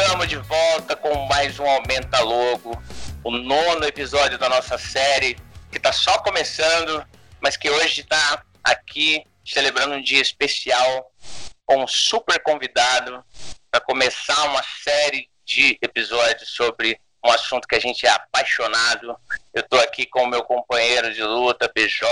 Estamos de volta com mais um Aumenta Logo, o nono episódio da nossa série, que está só começando, mas que hoje está aqui celebrando um dia especial com um super convidado para começar uma série de episódios sobre um assunto que a gente é apaixonado. Eu estou aqui com o meu companheiro de luta, BJ.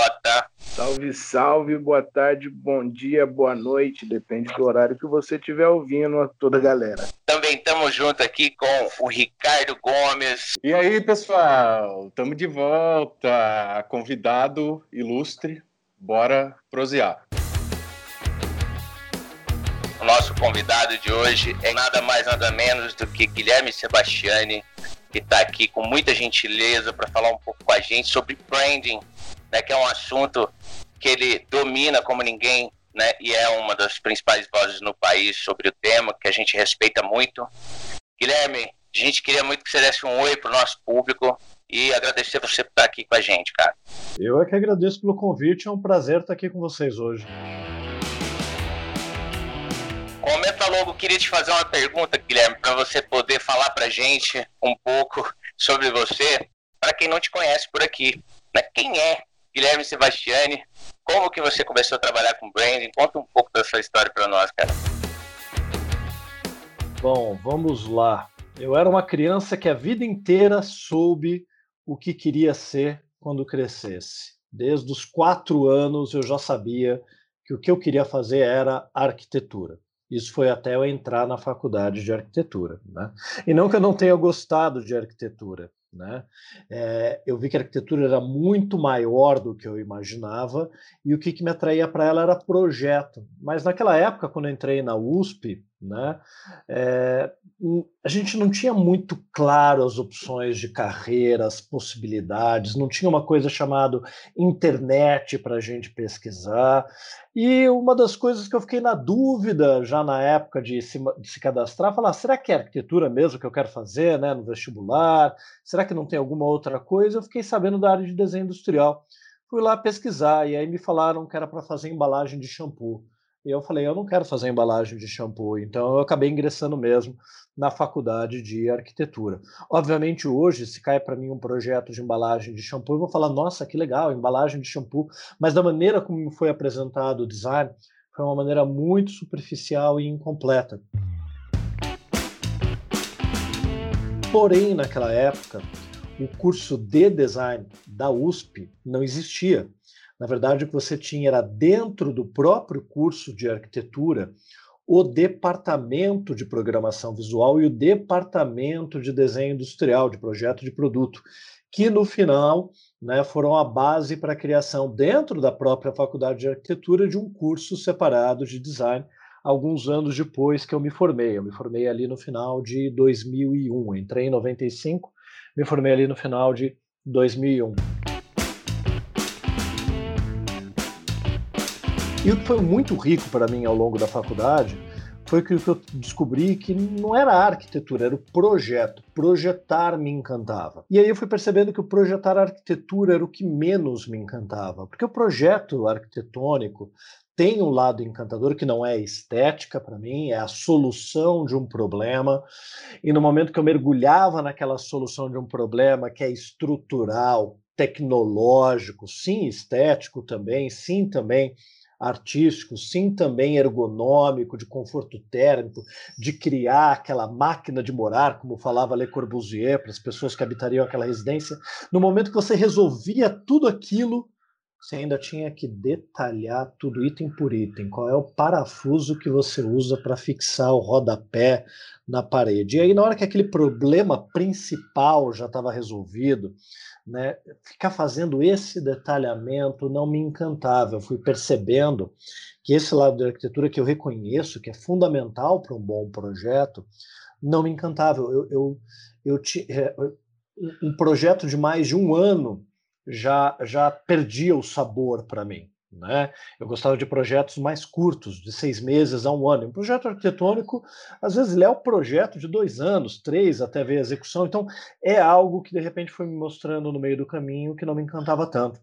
Salve, salve, boa tarde, bom dia, boa noite, depende do horário que você estiver ouvindo, a toda a galera. Também estamos junto aqui com o Ricardo Gomes. E aí, pessoal, estamos de volta, convidado ilustre, bora prosear. O nosso convidado de hoje é nada mais nada menos do que Guilherme Sebastiani, que está aqui com muita gentileza para falar um pouco com a gente sobre branding, né, que é um assunto que ele domina como ninguém, né, e é uma das principais vozes no país sobre o tema, que a gente respeita muito. Guilherme, a gente queria muito que você desse um oi para o nosso público e agradecer você por estar aqui com a gente, cara. Eu é que agradeço pelo convite, é um prazer estar aqui com vocês hoje. Logo, queria te fazer uma pergunta, Guilherme, para você poder falar para gente um pouco sobre você, para quem não te conhece por aqui. Né? Quem é Guilherme Sebastiani? Como que você começou a trabalhar com branding? Conta um pouco da sua história para nós, cara. Bom, vamos lá. Eu era uma criança que a vida inteira soube o que queria ser quando crescesse. Desde os quatro anos eu já sabia que o que eu queria fazer era arquitetura. Isso foi até eu entrar na faculdade de arquitetura. Né? E não que eu não tenha gostado de arquitetura. Né? É, eu vi que a arquitetura era muito maior do que eu imaginava e o que, que me atraía para ela era projeto. Mas naquela época, quando eu entrei na USP, né, é, a gente não tinha muito claro as opções de carreira, as possibilidades, não tinha uma coisa chamada internet para a gente pesquisar. E uma das coisas que eu fiquei na dúvida já na época de se, de se cadastrar, falar, será que é arquitetura mesmo que eu quero fazer né, no vestibular? Será que não tem alguma outra coisa? Eu fiquei sabendo da área de desenho industrial. Fui lá pesquisar e aí me falaram que era para fazer embalagem de shampoo. E eu falei, eu não quero fazer embalagem de shampoo, então eu acabei ingressando mesmo na faculdade de arquitetura. Obviamente, hoje, se cai para mim um projeto de embalagem de shampoo, eu vou falar, nossa, que legal, embalagem de shampoo, mas da maneira como foi apresentado o design, foi uma maneira muito superficial e incompleta. Porém, naquela época, o curso de design da USP não existia. Na verdade, o que você tinha era dentro do próprio curso de arquitetura o departamento de programação visual e o departamento de desenho industrial, de projeto de produto, que no final né, foram a base para a criação, dentro da própria faculdade de arquitetura, de um curso separado de design, alguns anos depois que eu me formei. Eu me formei ali no final de 2001, entrei em 95, me formei ali no final de 2001. E o que foi muito rico para mim ao longo da faculdade foi que eu descobri que não era a arquitetura, era o projeto. Projetar me encantava. E aí eu fui percebendo que o projetar arquitetura era o que menos me encantava, porque o projeto arquitetônico tem um lado encantador que não é estética para mim, é a solução de um problema. E no momento que eu mergulhava naquela solução de um problema que é estrutural, tecnológico, sim estético também, sim também artístico, sim também ergonômico, de conforto térmico, de criar aquela máquina de morar, como falava Le Corbusier, para as pessoas que habitariam aquela residência. No momento que você resolvia tudo aquilo, você ainda tinha que detalhar tudo item por item. Qual é o parafuso que você usa para fixar o rodapé na parede? E aí, na hora que aquele problema principal já estava resolvido, né, ficar fazendo esse detalhamento não me encantava. Eu fui percebendo que esse lado da arquitetura que eu reconheço, que é fundamental para um bom projeto, não me encantava. Eu, eu, eu, é, eu um projeto de mais de um ano já, já perdia o sabor para mim. Né? Eu gostava de projetos mais curtos, de seis meses a um ano. Um projeto arquitetônico, às vezes, ele é o projeto de dois anos, três, até ver a execução. Então, é algo que, de repente, foi me mostrando no meio do caminho que não me encantava tanto.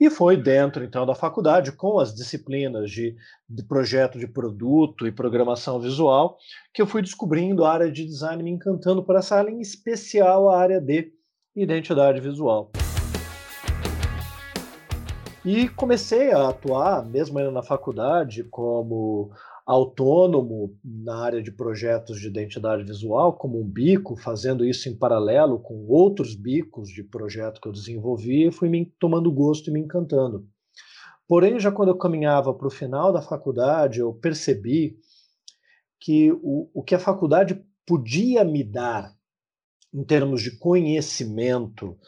E foi dentro, então, da faculdade, com as disciplinas de, de, projeto de produto e programação visual, que eu fui descobrindo a área de design, me encantando por essa área, em especial a área de identidade visual. E comecei a atuar, mesmo ainda na faculdade, como autônomo na área de projetos de identidade visual, como um bico, fazendo isso em paralelo com outros bicos de projeto que eu desenvolvi, e fui me tomando gosto e me encantando. Porém, já quando eu caminhava para o final da faculdade, eu percebi que o, o que a faculdade podia me dar em termos de conhecimento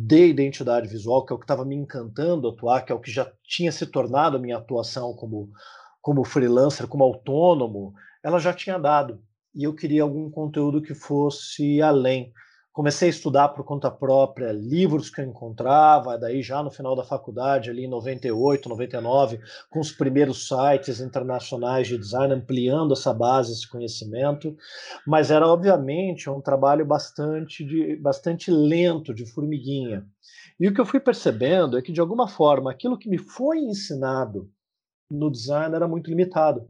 de identidade visual, que é o que estava me encantando atuar, que é o que já tinha se tornado a minha atuação como como freelancer, como autônomo, ela já tinha dado. E eu queria algum conteúdo que fosse além. Comecei a estudar por conta própria livros que eu encontrava, daí já no final da faculdade, ali em 98, 99, com os primeiros sites internacionais de design, ampliando essa base, esse conhecimento. Mas era, obviamente, um trabalho bastante, de, bastante lento, de formiguinha. E o que eu fui percebendo é que, de alguma forma, aquilo que me foi ensinado no design era muito limitado.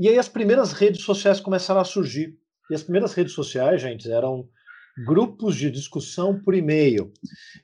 E aí as primeiras redes sociais começaram a surgir. E as primeiras redes sociais, gente, eram grupos de discussão por e-mail.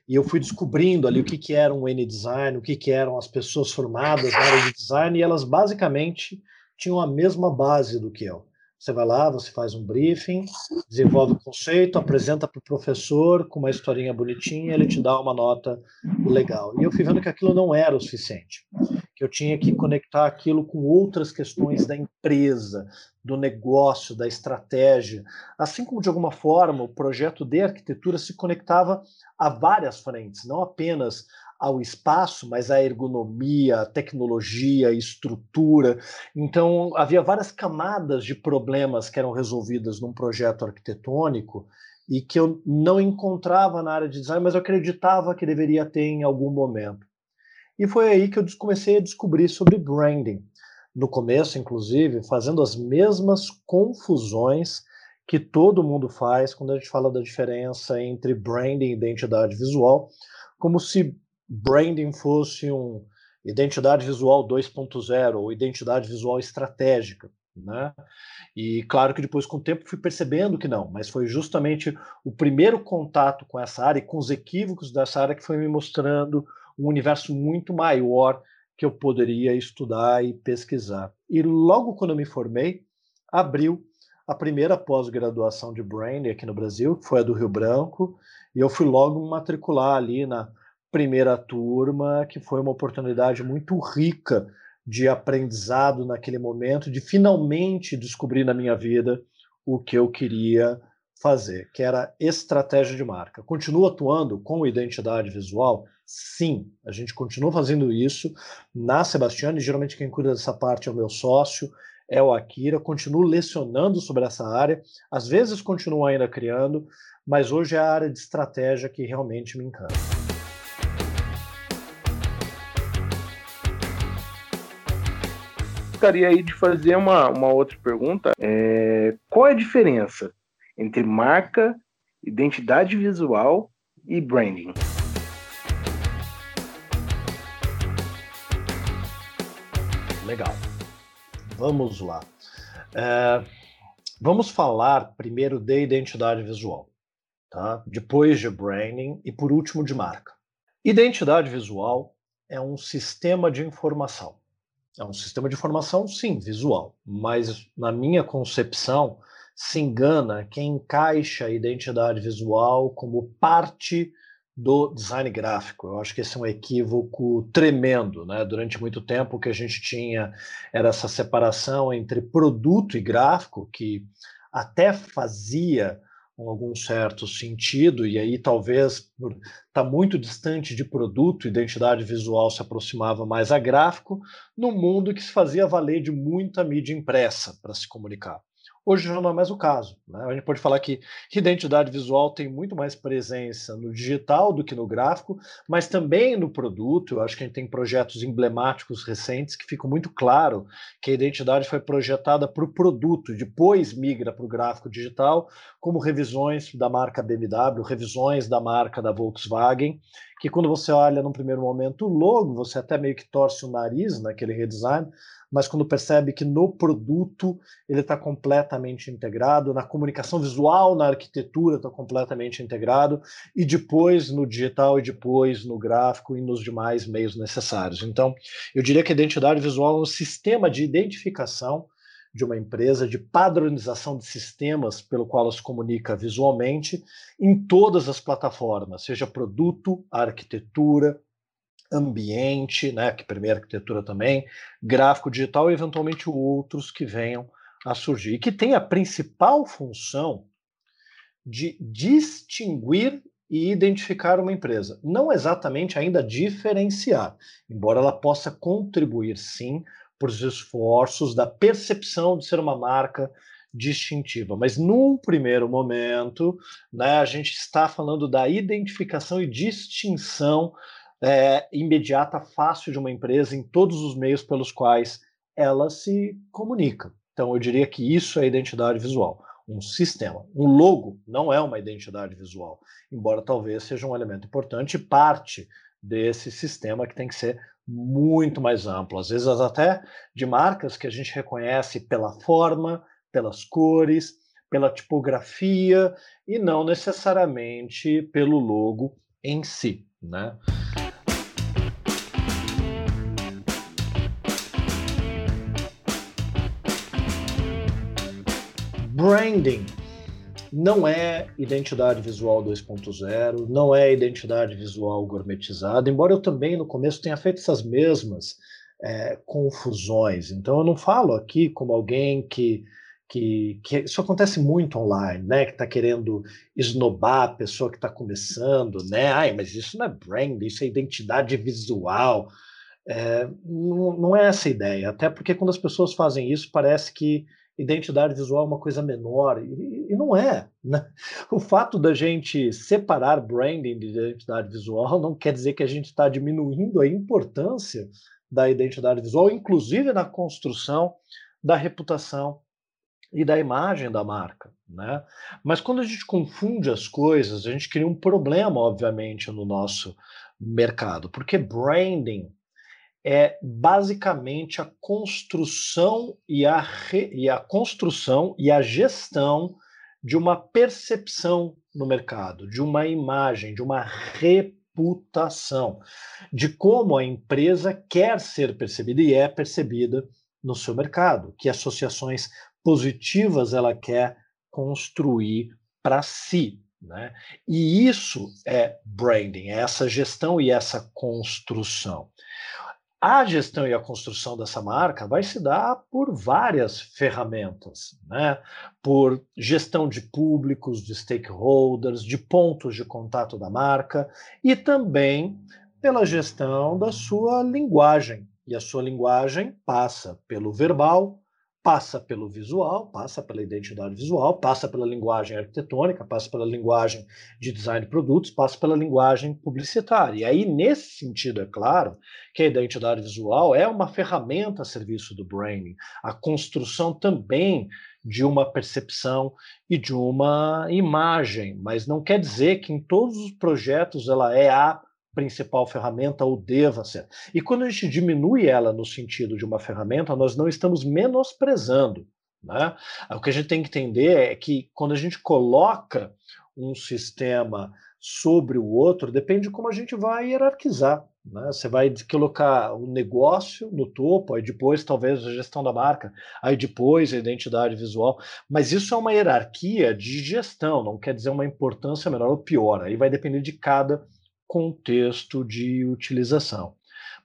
E eu fui descobrindo ali o que, que era um N-Design, o que, que eram as pessoas formadas na área de design, e elas basicamente tinham a mesma base do que eu. Você vai lá, você faz um briefing, desenvolve o conceito, apresenta para o professor com uma historinha bonitinha, ele te dá uma nota legal. E eu fui vendo que aquilo não era o suficiente que eu tinha que conectar aquilo com outras questões da empresa, do negócio, da estratégia. Assim como, de alguma forma, o projeto de arquitetura se conectava a várias frentes, não apenas ao espaço, mas à ergonomia, tecnologia, estrutura. Então, havia várias camadas de problemas que eram resolvidas num projeto arquitetônico e que eu não encontrava na área de design, mas eu acreditava que deveria ter em algum momento. E foi aí que eu comecei a descobrir sobre branding. No começo, inclusive, fazendo as mesmas confusões que todo mundo faz quando a gente fala da diferença entre branding e identidade visual, como se branding fosse um identidade visual 2.0 ou identidade visual estratégica. Né? E claro que depois, com o tempo, fui percebendo que não, mas foi justamente o primeiro contato com essa área e com os equívocos dessa área que foi me mostrando um universo muito maior que eu poderia estudar e pesquisar. E logo quando eu me formei, abriu a primeira pós-graduação de branding aqui no Brasil, que foi a do Rio Branco, e eu fui logo matricular ali na primeira turma, que foi uma oportunidade muito rica de aprendizado naquele momento, de finalmente descobrir na minha vida o que eu queria fazer, que era estratégia de marca. Continuo atuando com identidade visual? Sim, a gente continua fazendo isso na Sebastiane. Geralmente quem cuida dessa parte é o meu sócio, é o Akira. Continuo lecionando sobre essa área, às vezes continuo ainda criando, mas hoje é a área de estratégia que realmente me encanta. Gostaria aí de fazer uma, uma outra pergunta. É, qual é a diferença entre marca, identidade visual e branding. Legal. Vamos lá. É, vamos falar primeiro de identidade visual, tá? depois de branding e por último de marca. Identidade visual é um sistema de informação. É um sistema de informação, sim, visual, mas na minha concepção, se engana quem encaixa a identidade visual como parte do design gráfico. Eu acho que esse é um equívoco tremendo. Né? Durante muito tempo, o que a gente tinha era essa separação entre produto e gráfico, que até fazia algum certo sentido, e aí talvez por estar tá muito distante de produto, identidade visual se aproximava mais a gráfico, num mundo que se fazia valer de muita mídia impressa para se comunicar. Hoje já não é mais o caso. Né? A gente pode falar que identidade visual tem muito mais presença no digital do que no gráfico, mas também no produto. Eu acho que a gente tem projetos emblemáticos recentes que ficam muito claro que a identidade foi projetada para o produto depois migra para o gráfico digital, como revisões da marca BMW, revisões da marca da Volkswagen, que quando você olha no primeiro momento o logo, você até meio que torce o nariz naquele redesign, mas quando percebe que no produto ele está completamente integrado, na comunicação visual, na arquitetura está completamente integrado, e depois no digital, e depois no gráfico e nos demais meios necessários. Então, eu diria que a identidade visual é um sistema de identificação de uma empresa, de padronização de sistemas pelo qual ela se comunica visualmente em todas as plataformas, seja produto, arquitetura, ambiente, né, que primeira arquitetura também, gráfico digital e eventualmente outros que venham a surgir, e que tem a principal função de distinguir e identificar uma empresa. Não exatamente ainda diferenciar, embora ela possa contribuir sim os esforços da percepção de ser uma marca distintiva. Mas num primeiro momento, né, a gente está falando da identificação e distinção é, imediata, fácil de uma empresa em todos os meios pelos quais ela se comunica. Então, eu diria que isso é identidade visual, um sistema. Um logo não é uma identidade visual, embora talvez seja um elemento importante, parte desse sistema que tem que ser muito mais amplo, às vezes até de marcas que a gente reconhece pela forma, pelas cores, pela tipografia e não necessariamente pelo logo em si, né? Branding não é identidade visual 2.0, não é identidade visual gourmetizada, embora eu também no começo tenha feito essas mesmas é, confusões. Então eu não falo aqui como alguém que, que, que isso acontece muito online, né? Que está querendo esnobar a pessoa que está começando, né? Ai, mas isso não é branding, isso é identidade visual. É, não, não é essa a ideia, até porque quando as pessoas fazem isso parece que identidade visual é uma coisa menor, e, e, não é. Né? O fato da gente separar branding de identidade visual não quer dizer que a gente está diminuindo a importância da identidade visual, inclusive na construção da reputação e da imagem da marca. Né? Mas quando a gente confunde as coisas, a gente cria um problema, obviamente, no nosso mercado, porque branding é basicamente a construção e a, re, e a construção e a gestão de uma percepção no mercado, de uma imagem, de uma reputação, de como a empresa quer ser percebida e é percebida no seu mercado, que associações positivas ela quer construir para si. Né? E isso é branding, é essa gestão e essa construção. A gestão e a construção dessa marca vai se dar por várias ferramentas, né? por gestão de públicos, de stakeholders, de pontos de contato da marca e também pela gestão da sua linguagem. E a sua linguagem passa pelo verbal, passa pelo visual, passa pela identidade visual, passa pela linguagem arquitetônica, passa pela linguagem de design de produtos, passa pela linguagem publicitária. E aí, nesse sentido, é claro que a identidade visual é uma ferramenta a serviço do branding, a construção também de uma percepção e de uma imagem, mas não quer dizer que em todos os projetos ela é a principal ferramenta ou deva ser. E quando a gente diminui ela no sentido de uma ferramenta, nós não estamos menosprezando. Né? O que a gente tem que entender é que quando a gente coloca um sistema sobre o outro, depende de como a gente vai hierarquizar. Né? Você vai colocar o negócio no topo, aí depois talvez a gestão da marca, aí depois a identidade visual, mas isso é uma hierarquia de gestão, não quer dizer uma importância menor ou pior, aí vai depender de cada contexto de utilização.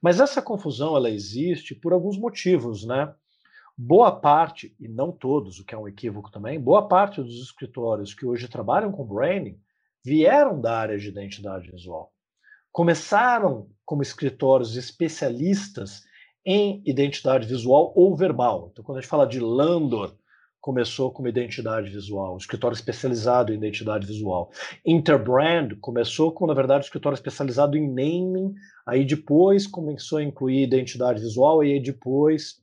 Mas essa confusão ela existe por alguns motivos, né? Boa parte, e não todos, o que é um equívoco também, boa parte dos escritórios que hoje trabalham com branding vieram da área de identidade visual. Começaram como escritórios especialistas em identidade visual ou verbal. Então, quando a gente fala de Landor, começou como identidade visual, um escritório especializado em identidade visual. Interbrand começou com, na verdade, um escritório especializado em naming, aí depois começou a incluir identidade visual, e aí depois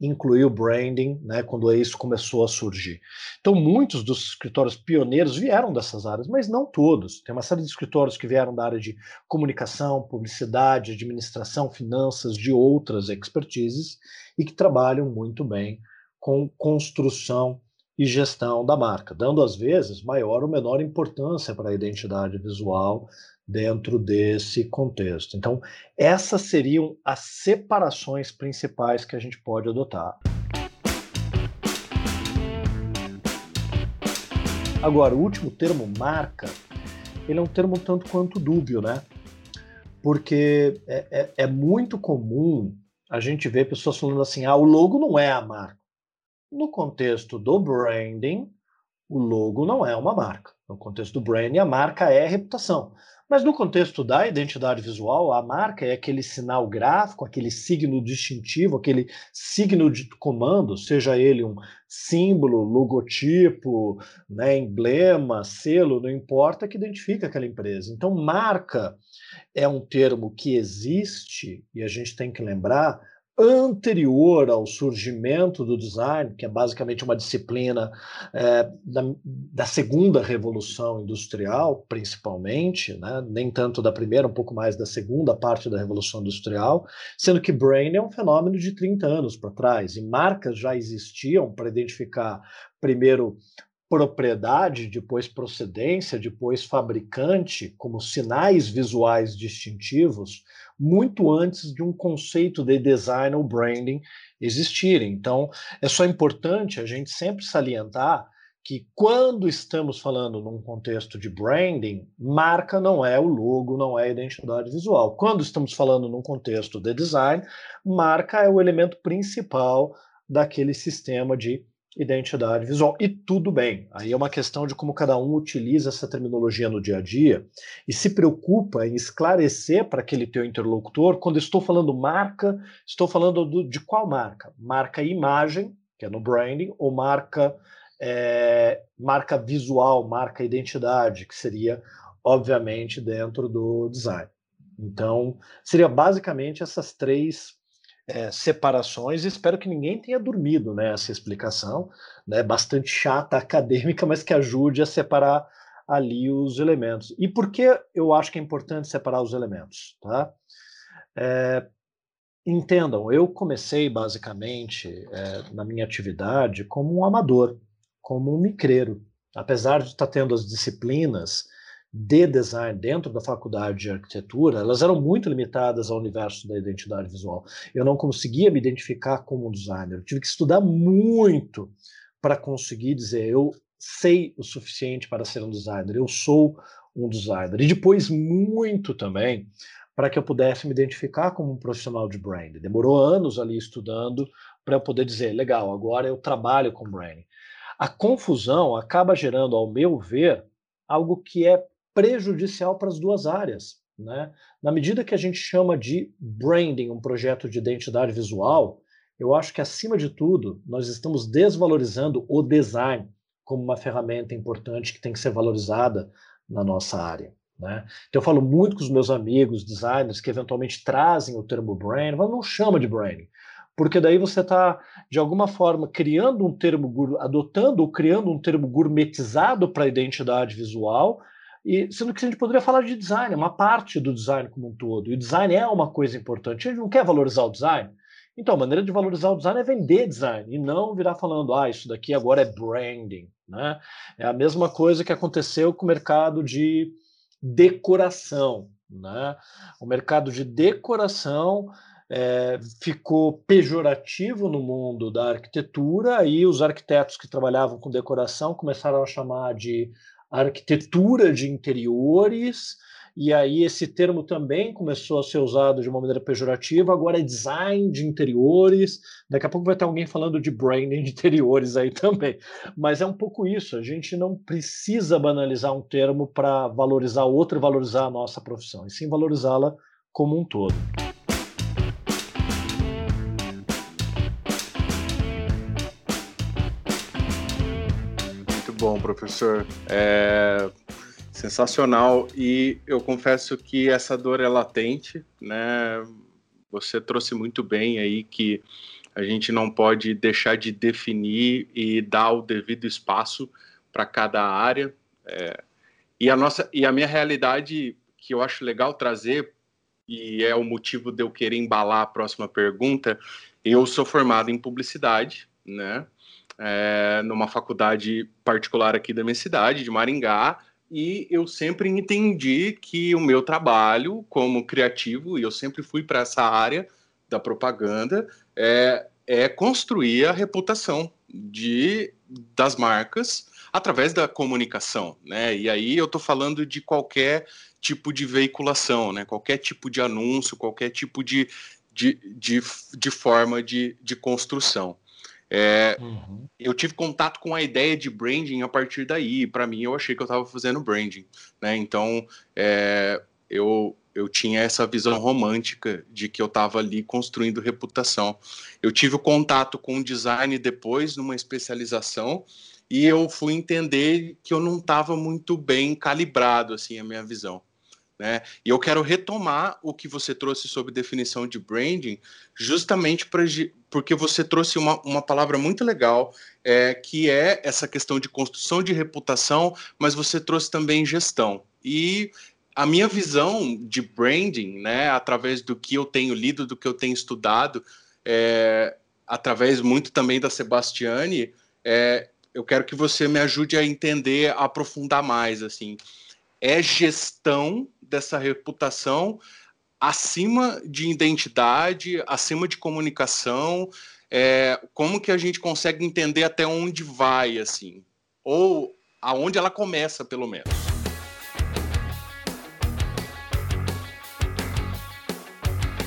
incluir o branding, né, quando isso começou a surgir. Então, muitos dos escritórios pioneiros vieram dessas áreas, mas não todos. Tem uma série de escritórios que vieram da área de comunicação, publicidade, administração, finanças, de outras expertises, e que trabalham muito bem com construção e gestão da marca, dando às vezes maior ou menor importância para a identidade visual dentro desse contexto. Então, essas seriam as separações principais que a gente pode adotar. Agora, o último termo, marca, ele é um termo tanto quanto dúbio, né? Porque é, é, é muito comum a gente ver pessoas falando assim: ah, o logo não é a marca. No contexto do branding, o logo não é uma marca. No contexto do branding, a marca é a reputação. Mas no contexto da identidade visual, a marca é aquele sinal gráfico, aquele signo distintivo, aquele signo de comando, seja ele um símbolo, logotipo, né, emblema, selo, não importa, que identifica aquela empresa. Então, marca é um termo que existe e a gente tem que lembrar anterior ao surgimento do design, que é basicamente uma disciplina é, da, da, segunda revolução industrial, principalmente, né? nem tanto da primeira, um pouco mais da segunda parte da revolução industrial, sendo que brain é um fenômeno de 30 anos para trás, e marcas já existiam para identificar primeiro propriedade, depois procedência, depois fabricante, como sinais visuais distintivos, muito antes de um conceito de design ou branding existirem. Então, é só importante a gente sempre salientar que quando estamos falando num contexto de branding, marca não é o logo, não é a identidade visual. Quando estamos falando num contexto de design, marca é o elemento principal daquele sistema de identidade visual. E tudo bem. Aí é uma questão de como cada um utiliza essa terminologia no dia a dia e se preocupa em esclarecer para aquele teu interlocutor, quando estou falando marca, estou falando do, de qual marca? Marca imagem, que é no branding, ou marca é, marca visual, marca identidade, que seria, obviamente, dentro do design. Então, seria basicamente essas três é, separações. Espero que ninguém tenha dormido né, explicação, né, bastante chata, acadêmica, mas que ajude a separar ali os elementos. E por que eu acho que é importante separar os elementos? Tá? É, entendam, eu comecei basicamente é, na minha atividade como um amador, como um micreiro. Apesar de estar tendo as disciplinas de design dentro da faculdade de arquitetura, elas eram muito limitadas ao universo da identidade visual. Eu não conseguia me identificar como um designer. Eu tive que estudar muito para conseguir dizer eu sei o suficiente para ser um designer, eu sou um designer. E depois muito também para que eu pudesse me identificar como um profissional de branding. Demorou anos ali estudando para eu poder dizer, legal, agora eu trabalho com branding. A confusão acaba gerando, ao meu ver, algo que é prejudicial para as duas áreas. Né? Na medida que a gente chama de branding, um projeto de identidade visual, eu acho que, acima de tudo, nós estamos desvalorizando o design como uma ferramenta importante que tem que ser valorizada na nossa área. Né? Então, eu falo muito com os meus amigos designers que eventualmente trazem o termo branding, mas não chama de branding, porque daí você está, de alguma forma, criando um termo, adotando ou criando um termo gourmetizado para a identidade visual, e sendo que a gente poderia falar de design, é uma parte do design como um todo. E o design é uma coisa importante. A gente não quer valorizar o design. Então, a maneira de valorizar o design é vender design e não virar falando, ah, isso daqui agora é branding. Né? É a mesma coisa que aconteceu com o mercado de decoração. Né? O mercado de decoração é, ficou pejorativo no mundo da arquitetura e os arquitetos que trabalhavam com decoração começaram a chamar de arquitetura de interiores, e aí esse termo também começou a ser usado de uma maneira pejorativa, agora é design de interiores, daqui a pouco vai ter alguém falando de branding de interiores aí também. Mas é um pouco isso, a gente não precisa banalizar um termo para valorizar outro e valorizar a nossa profissão, e sim valorizá-la como um todo. Professor. É sensacional e eu confesso que essa dor é latente, né? Você trouxe muito bem aí que a gente não pode deixar de definir e dar o devido espaço para cada área. É, e a nossa e a minha realidade que eu acho legal trazer e é o motivo de eu querer embalar a próxima pergunta. Eu sou formado em publicidade, né? É, numa faculdade particular aqui da minha cidade, de Maringá, e eu sempre entendi que o meu trabalho como criativo, e eu sempre fui para essa área da propaganda, é, é construir a reputação de, das marcas através da comunicação, né? E aí eu estou falando de qualquer tipo de veiculação, né? Qualquer tipo de anúncio, qualquer tipo de, de, de, de forma de, de construção. É, uhum. Eu tive contato com a ideia de branding a partir daí. Para mim, eu achei que eu estava fazendo branding, né? Então, é, eu eu tinha essa visão romântica de que eu estava ali construindo reputação. Eu tive contato com o design depois, numa especialização, e eu fui entender que eu não estava muito bem calibrado assim a minha visão. Né? E eu quero retomar o que você trouxe sobre definição de branding, justamente pra, porque você trouxe uma, uma palavra muito legal, é, que é essa questão de construção de reputação, mas você trouxe também gestão. E a minha visão de branding, né, através do que eu tenho lido, do que eu tenho estudado, é, através muito também da Sebastiane, é, eu quero que você me ajude a entender, a aprofundar mais, assim. É gestão dessa reputação acima de identidade, acima de comunicação, é, como que a gente consegue entender até onde vai, assim, ou aonde ela começa, pelo menos.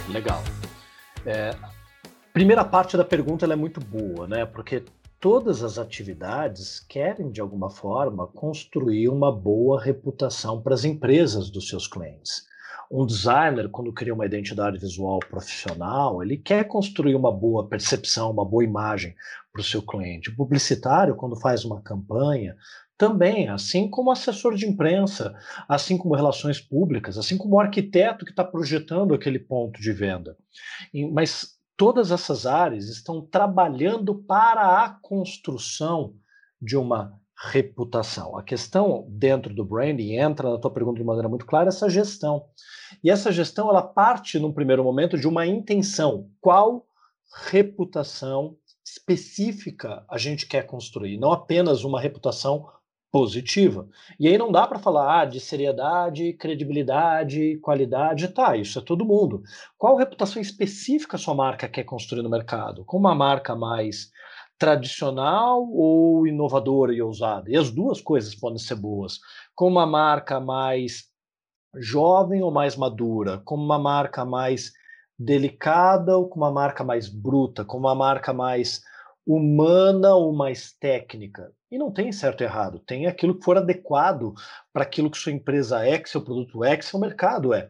Legal. É, primeira parte da pergunta é muito boa, né? Porque todas as atividades querem, de alguma forma, construir uma boa reputação para as empresas dos seus clientes. Um designer, quando cria uma identidade visual profissional, ele quer construir uma boa percepção, uma boa imagem para o seu cliente. O publicitário, quando faz uma campanha, também, assim como assessor de imprensa, assim como relações públicas, assim como o arquiteto que está projetando aquele ponto de venda. Mas todas essas áreas estão trabalhando para a construção de uma reputação. A questão dentro do branding entra na tua pergunta de maneira muito clara essa gestão. E essa gestão ela parte num primeiro momento de uma intenção. Qual reputação específica a gente quer construir, não apenas uma reputação positiva. E aí não dá para falar ah, de seriedade, credibilidade, qualidade, tá, isso é todo mundo. Qual reputação específica sua marca quer construir no mercado? Com uma marca mais tradicional ou inovadora e ousada? E as duas coisas podem ser boas. Com uma marca mais jovem ou mais madura? Com uma marca mais delicada ou com uma marca mais bruta? Com uma marca mais humana ou mais técnica? E não tem certo e errado, tem aquilo que for adequado para aquilo que sua empresa é, que seu produto é, que seu mercado é.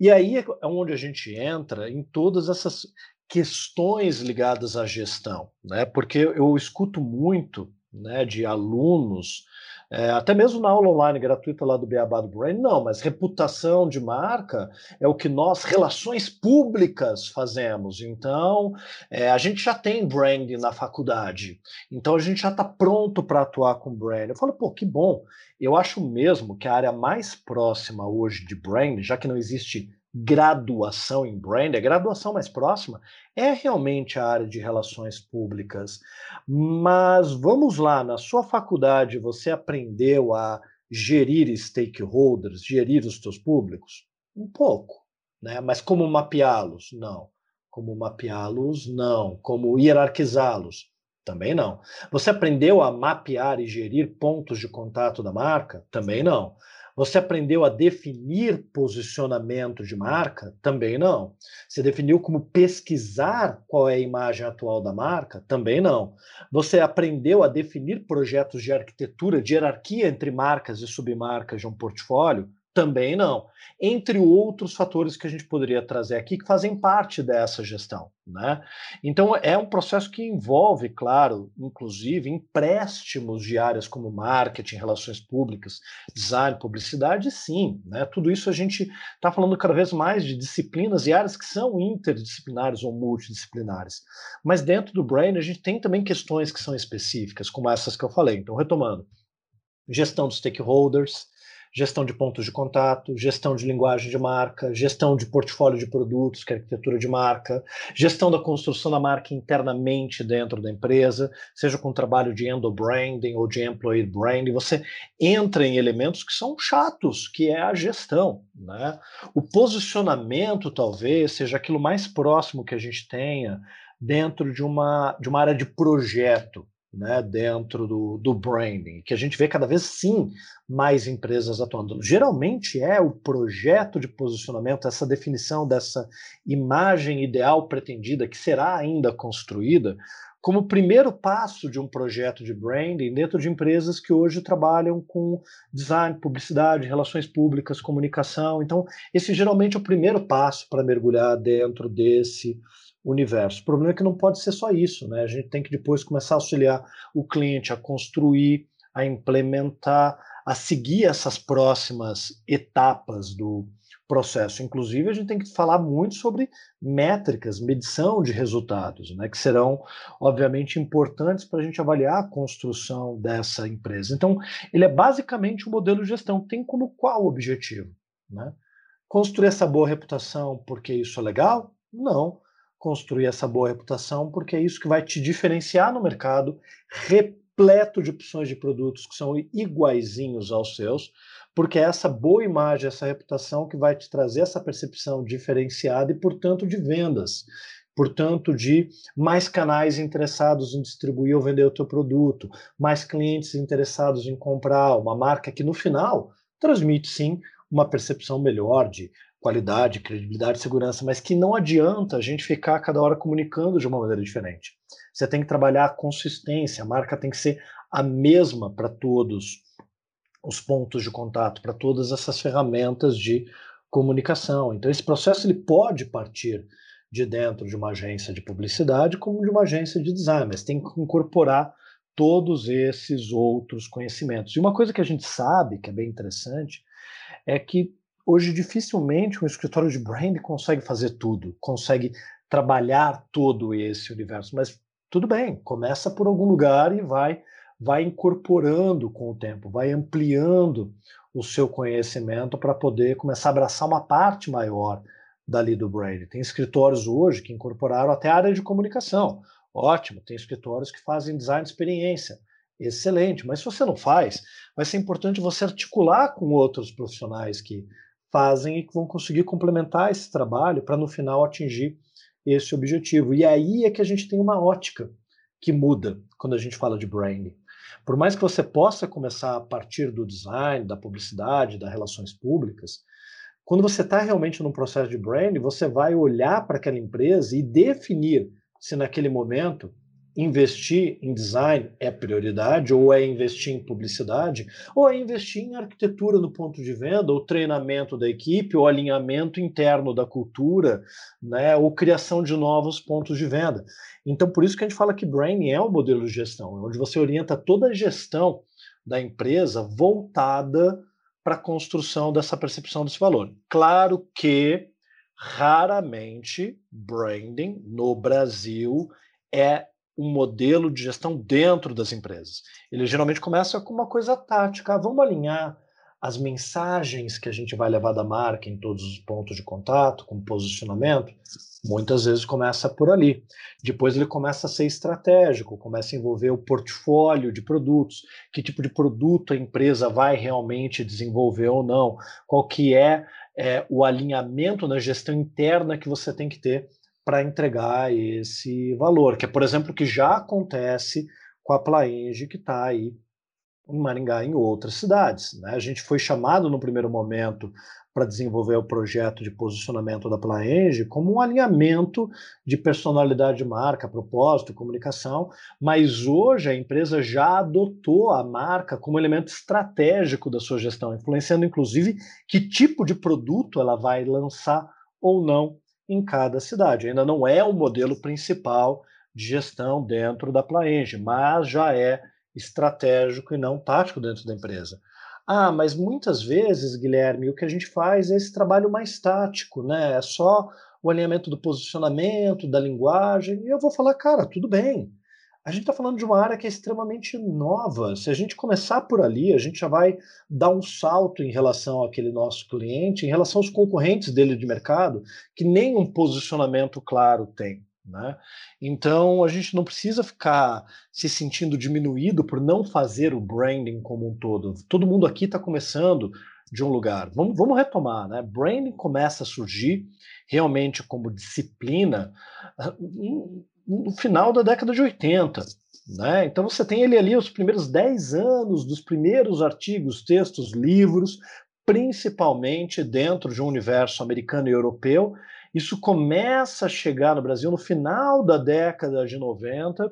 E aí é, é onde a gente entra em todas essas questões ligadas à gestão, né? Porque eu escuto muito, né, de alunos é, até mesmo na aula online gratuita lá do Beabá do Brain, não, mas reputação de marca é o que nós, relações públicas, fazemos. Então, é, a gente já tem branding na faculdade, então a gente já está pronto para atuar com brand. Eu falo, pô, que bom. Eu acho mesmo que a área mais próxima hoje de brand, já que não existe graduação em brand, a graduação mais próxima é realmente a área de relações públicas. Mas vamos lá, na sua faculdade você aprendeu a gerir stakeholders, gerir os seus públicos? Um pouco, né? Mas como mapeá-los? Não. Como mapeá-los? Não. Como hierarquizá-los? Também não. Você aprendeu a mapear e gerir pontos de contato da marca? Também não. Você aprendeu a definir posicionamento de marca? Também não. Você definiu como pesquisar qual é a imagem atual da marca? Também não. Você aprendeu a definir projetos de arquitetura, de hierarquia entre marcas e submarcas de um portfólio? Também não. Entre outros fatores que a gente poderia trazer aqui que fazem parte dessa gestão. Né? Então, é um processo que envolve, claro, inclusive empréstimos de áreas como marketing, relações públicas, design, publicidade, sim. Né? Tudo isso a gente está falando cada vez mais de disciplinas e áreas que são interdisciplinares ou multidisciplinares. Mas dentro do Brain, a gente tem também questões que são específicas, como essas que eu falei. Então, retomando, gestão dos stakeholders, gestão de pontos de contato, gestão de linguagem de marca, gestão de portfólio de produtos, que é arquitetura de marca, gestão da construção da marca internamente dentro da empresa, seja com trabalho de endo-branding ou de employee branding, você entra em elementos que são chatos, que é a gestão. Né? O posicionamento, talvez, seja aquilo mais próximo que a gente tenha dentro de uma, de uma área de projeto né, dentro do, do branding, que a gente vê cada vez sim mais empresas atuando. Geralmente é o projeto de posicionamento, essa definição dessa imagem ideal pretendida que será ainda construída, como primeiro passo de um projeto de branding dentro de empresas que hoje trabalham com design, publicidade, relações públicas, comunicação. Então, esse geralmente é o primeiro passo para mergulhar dentro desse universo. O problema é que não pode ser só isso, né? A gente tem que depois começar a auxiliar o cliente a construir, a implementar, a seguir essas próximas etapas do processo. Inclusive, a gente tem que falar muito sobre métricas, medição de resultados, né, que serão, obviamente, importantes para a gente avaliar a construção dessa empresa. Então, ele é basicamente um modelo de gestão. Tem como qual objetivo? Né? Construir essa boa reputação porque isso é legal? Não construir essa boa reputação, porque é isso que vai te diferenciar no mercado, repleto de opções de produtos que são iguaizinhos aos seus, porque é essa boa imagem, essa reputação que vai te trazer essa percepção diferenciada e, portanto, de vendas. Portanto, de mais canais interessados em distribuir ou vender o teu produto, mais clientes interessados em comprar, uma marca que no final transmite sim uma percepção melhor de qualidade, credibilidade, segurança, mas que não adianta a gente ficar cada hora comunicando de uma maneira diferente. Você tem que trabalhar a consistência, a marca tem que ser a mesma para todos os pontos de contato, para todas essas ferramentas de comunicação. Então esse processo ele pode partir de dentro de uma agência de publicidade como de uma agência de design, mas tem que incorporar todos esses outros conhecimentos. E uma coisa que a gente sabe, que é bem interessante, é que Hoje, dificilmente um escritório de brand consegue fazer tudo, consegue trabalhar todo esse universo, mas tudo bem, começa por algum lugar e vai vai incorporando com o tempo, vai ampliando o seu conhecimento para poder começar a abraçar uma parte maior dali do brand. Tem escritórios hoje que incorporaram até a área de comunicação. Ótimo, tem escritórios que fazem design de experiência. Excelente, mas se você não faz, vai ser importante você articular com outros profissionais que fazem e que vão conseguir complementar esse trabalho para no final atingir esse objetivo. E aí é que a gente tem uma ótica que muda quando a gente fala de branding. Por mais que você possa começar a partir do design, da publicidade, das relações públicas, quando você está realmente num processo de branding, você vai olhar para aquela empresa e definir se naquele momento investir em design é prioridade, ou é investir em publicidade, ou é investir em arquitetura no ponto de venda, ou treinamento da equipe, ou alinhamento interno da cultura, né, ou criação de novos pontos de venda. Então, por isso que a gente fala que branding é um modelo de gestão, onde você orienta toda a gestão da empresa voltada para a construção dessa percepção desse valor. Claro que raramente branding no Brasil é um modelo de gestão dentro das empresas. Ele geralmente começa com uma coisa tática. Ah, vamos alinhar as mensagens que a gente vai levar da marca em todos os pontos de contato, com posicionamento. Muitas vezes começa por ali. Depois ele começa a ser estratégico, começa a envolver o portfólio de produtos, que tipo de produto a empresa vai realmente desenvolver ou não, qual que é, é o alinhamento na gestão interna que você tem que ter para entregar esse valor, que é, por exemplo, o que já acontece com a Plaenge, que está aí em Maringá em outras cidades. Né? A gente foi chamado no primeiro momento para desenvolver o projeto de posicionamento da Plaenge como um alinhamento de personalidade de marca, propósito, comunicação, mas hoje a empresa já adotou a marca como elemento estratégico da sua gestão, influenciando inclusive que tipo de produto ela vai lançar ou não em cada cidade. Ainda não é o modelo principal de gestão dentro da Plaenge, mas já é estratégico e não tático dentro da empresa. Ah, mas muitas vezes, Guilherme, o que a gente faz é esse trabalho mais tático, né? É só o alinhamento do posicionamento, da linguagem. E eu vou falar, cara, tudo bem. A gente está falando de uma área que é extremamente nova. Se a gente começar por ali, a gente já vai dar um salto em relação àquele nosso cliente, em relação aos concorrentes dele de mercado, que nem um posicionamento claro tem. Né? Então a gente não precisa ficar se sentindo diminuído por não fazer o branding como um todo. Todo mundo aqui está começando de um lugar. Vamos, vamos retomar, né? Branding começa a surgir realmente como disciplina ah, no final da década de 80. Né? Então você tem ele ali os primeiros 10 anos dos primeiros artigos, textos, livros, principalmente dentro de um universo americano e europeu, isso começa a chegar no Brasil no final da década de 90,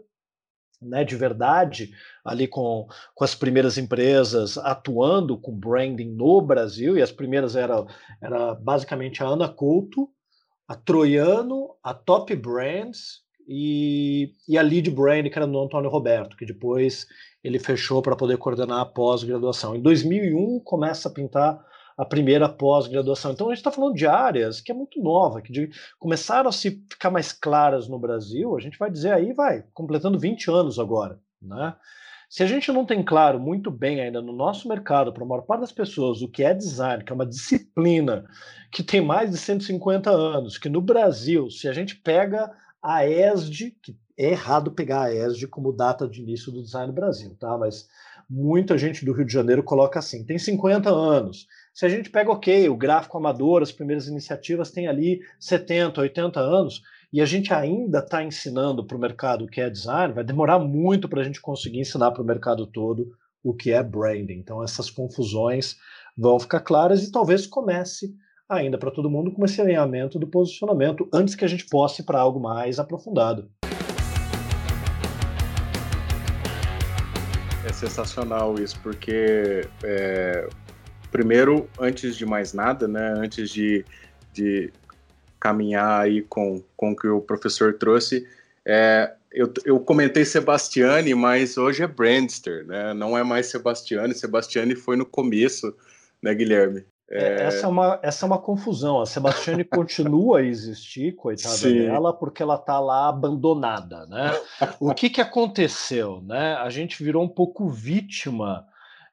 né, de verdade, ali com, com as primeiras empresas atuando com branding no Brasil, e as primeiras era, era basicamente a Ana Couto, a Troiano, a Top Brands e, e a Lead Brand, que era do Antônio Roberto, que depois ele fechou para poder coordenar a pós-graduação. Em 2001 começa a pintar a primeira pós-graduação. Então a gente está falando de áreas que é muito nova, que de, começaram a se ficar mais claras no Brasil, a gente vai dizer aí, vai, completando 20 anos agora, né? Se a gente não tem claro muito bem ainda no nosso mercado, para a maior parte das pessoas, o que é design, que é uma disciplina que tem mais de 150 anos, que no Brasil, se a gente pega a ESD, que é errado pegar a ESD como data de início do design Brasil, tá? Mas muita gente do Rio de Janeiro coloca assim, tem 50 anos. Se a gente pega, ok, o gráfico amador, as primeiras iniciativas têm ali 70, 80 anos, e a gente ainda está ensinando para o mercado o que é design, vai demorar muito para a gente conseguir ensinar para o mercado todo o que é branding. Então, essas confusões vão ficar claras e talvez comece ainda para todo mundo com esse alinhamento do posicionamento antes que a gente possa ir para algo mais aprofundado. É sensacional isso, porque é, primeiro, antes de mais nada, né, antes de, de caminhar aí com, com o que o professor trouxe, é, eu, eu comentei Sebastiani, mas hoje é Brandster, né? Não é mais Sebastiani. Sebastiani foi no começo, né, Guilherme? É... Essa, é uma, essa é uma confusão. A Sebastiani continua a existir, coitada Sim. dela, porque ela está lá abandonada, né? O que, que aconteceu, né? A gente virou um pouco vítima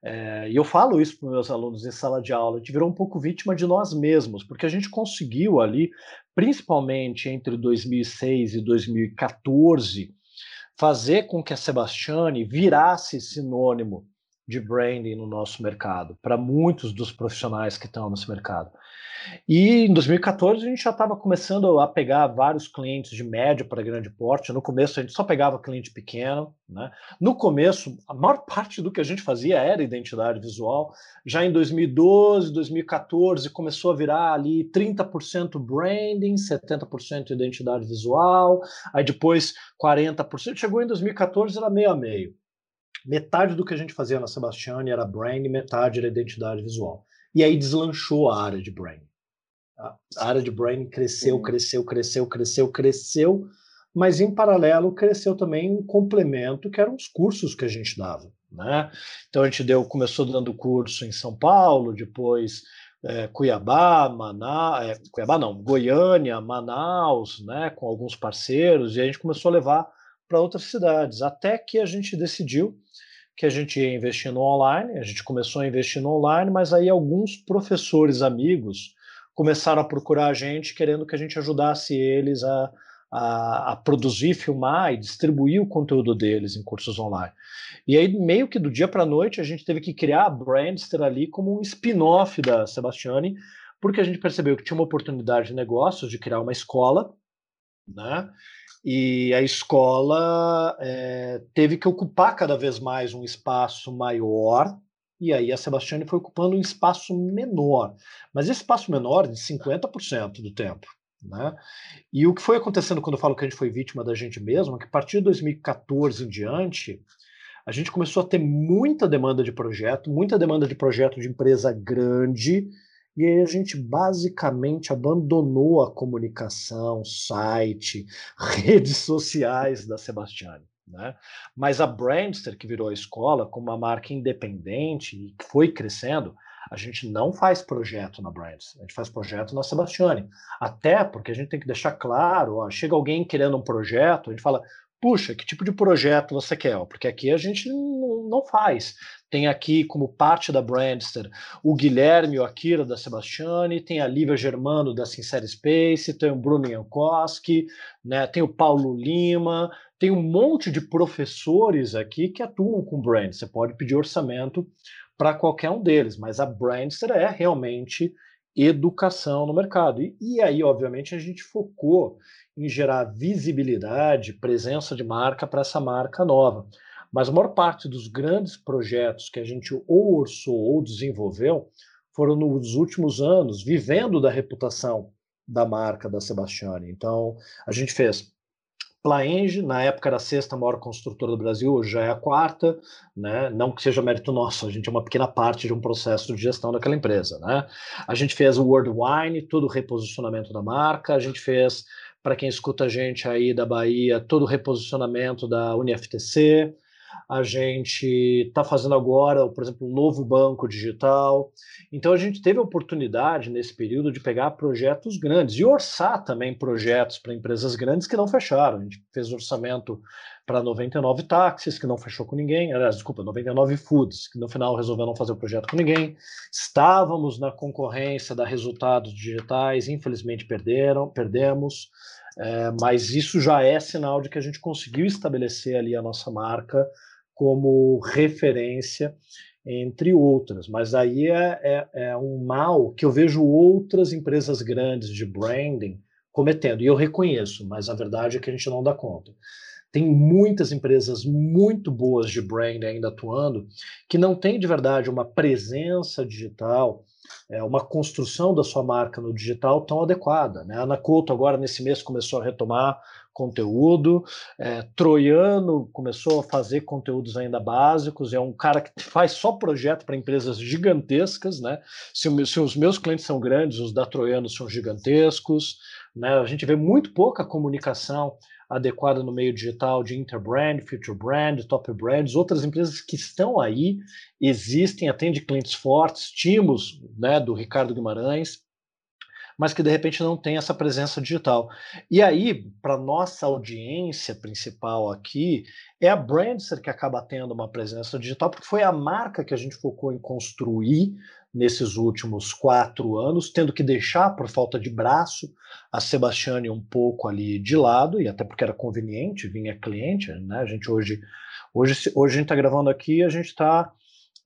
é, e eu falo isso para meus alunos em sala de aula, a gente virou um pouco vítima de nós mesmos, porque a gente conseguiu ali, principalmente entre 2006 e 2014, fazer com que a Sebastiane virasse sinônimo de branding no nosso mercado, para muitos dos profissionais que estão nesse mercado. E em 2014 a gente já estava começando a pegar vários clientes de médio para grande porte. No começo a gente só pegava cliente pequeno. Né? No começo, a maior parte do que a gente fazia era identidade visual. Já em 2012, 2014 começou a virar ali 30% branding, 70% identidade visual, aí depois 40%. Chegou em 2014 era meio a meio. Metade do que a gente fazia na Sebastiani era branding, metade era identidade visual. E aí deslanchou a área de branding. A área de branding cresceu, cresceu, cresceu, cresceu, cresceu, mas em paralelo cresceu também um complemento que eram os cursos que a gente dava. Né? Então a gente deu, começou dando curso em São Paulo, depois é, Cuiabá, Manaus, é, Cuiabá não, Goiânia, Manaus, né, com alguns parceiros, e a gente começou a levar para outras cidades, até que a gente decidiu que a gente ia investir no online, a gente começou a investir no online, mas aí alguns professores amigos começaram a procurar a gente querendo que a gente ajudasse eles a, a, a, produzir, filmar e distribuir o conteúdo deles em cursos online. E aí, meio que do dia para a noite, a gente teve que criar a Brandster ali como um spin-off da Sebastiani, porque a gente percebeu que tinha uma oportunidade de negócios de criar uma escola né? E a escola é, teve que ocupar cada vez mais um espaço maior, e aí a Sebastiane foi ocupando um espaço menor, mas esse espaço menor de 50% do tempo. Né? E o que foi acontecendo quando eu falo que a gente foi vítima da gente mesmo, é que a partir de 2014 em diante, a gente começou a ter muita demanda de projeto, muita demanda de projeto de empresa grande, e aí a gente basicamente abandonou a comunicação, site, redes sociais da Sebastiane. Né? Mas a Brandster, que virou a escola, como uma marca independente e que foi crescendo, a gente não faz projeto na Brands, a gente faz projeto na Sebastiane. Até porque a gente tem que deixar claro, ó, chega alguém querendo um projeto, a gente fala, puxa, que tipo de projeto você quer? Porque aqui a gente não faz. Tem aqui como parte da Brandster o Guilherme o Akira da Sebastiani, tem a Lívia Germano da Sincere Space, tem o Bruno Jankowski, né, tem o Paulo Lima, tem um monte de professores aqui que atuam com brand. Você pode pedir orçamento para qualquer um deles, mas a Brandster é realmente educação no mercado. E, e aí, obviamente, a gente focou em gerar visibilidade, presença de marca para essa marca nova. Mas a maior parte dos grandes projetos que a gente ou orçou ou desenvolveu foram nos últimos anos, vivendo da reputação da marca da Sebastiani. Então, a gente fez Plaenge, na época era a sexta maior construtora do Brasil, hoje já é a quarta, né? Não que seja mérito nosso, a gente é uma pequena parte de um processo de gestão daquela empresa, né? A gente fez o World Wine, todo o reposicionamento da marca, a gente fez, para quem escuta a gente aí da Bahia, todo o reposicionamento da UniFTC, a gente está fazendo agora, por exemplo, um novo banco digital. Então a gente teve a oportunidade nesse período de pegar projetos grandes e orçar também projetos para empresas grandes que não fecharam. A gente fez orçamento para 99 táxis, que não fechou com ninguém, aliás, desculpa, 99 foods, que no final resolveu não fazer o projeto com ninguém. Estávamos na concorrência da resultados digitais, infelizmente perderam, perdemos. É, mas isso já é sinal de que a gente conseguiu estabelecer ali a nossa marca como referência, entre outras. Mas aí é, é, é um mal que eu vejo outras empresas grandes de branding cometendo, e eu reconheço, mas a verdade é que a gente não dá conta. Tem muitas empresas muito boas de branding ainda atuando que não têm de verdade uma presença digital é, uma construção da sua marca no digital tão adequada. Né? A Ana Couto agora nesse mês começou a retomar conteúdo, é, Troiano começou a fazer conteúdos ainda básicos, é um cara que faz só projeto para empresas gigantescas, né? Se, se, os meus clientes são grandes, os da Troiano são gigantescos, né? A gente vê muito pouca comunicação adequada no meio digital de Interbrand, Future Brand, Top Brands, outras empresas que estão aí, existem, atende clientes fortes, Timos, né, do Ricardo Guimarães, mas que de repente não tem essa presença digital. E aí, para nossa audiência principal aqui, é a Brandster que acaba tendo uma presença digital, porque foi a marca que a gente focou em construir nesses últimos quatro anos, tendo que deixar, por falta de braço, a Sebastiane um pouco ali de lado, e até porque era conveniente, vinha cliente, né? A gente hoje, hoje, hoje a gente está gravando aqui, a gente está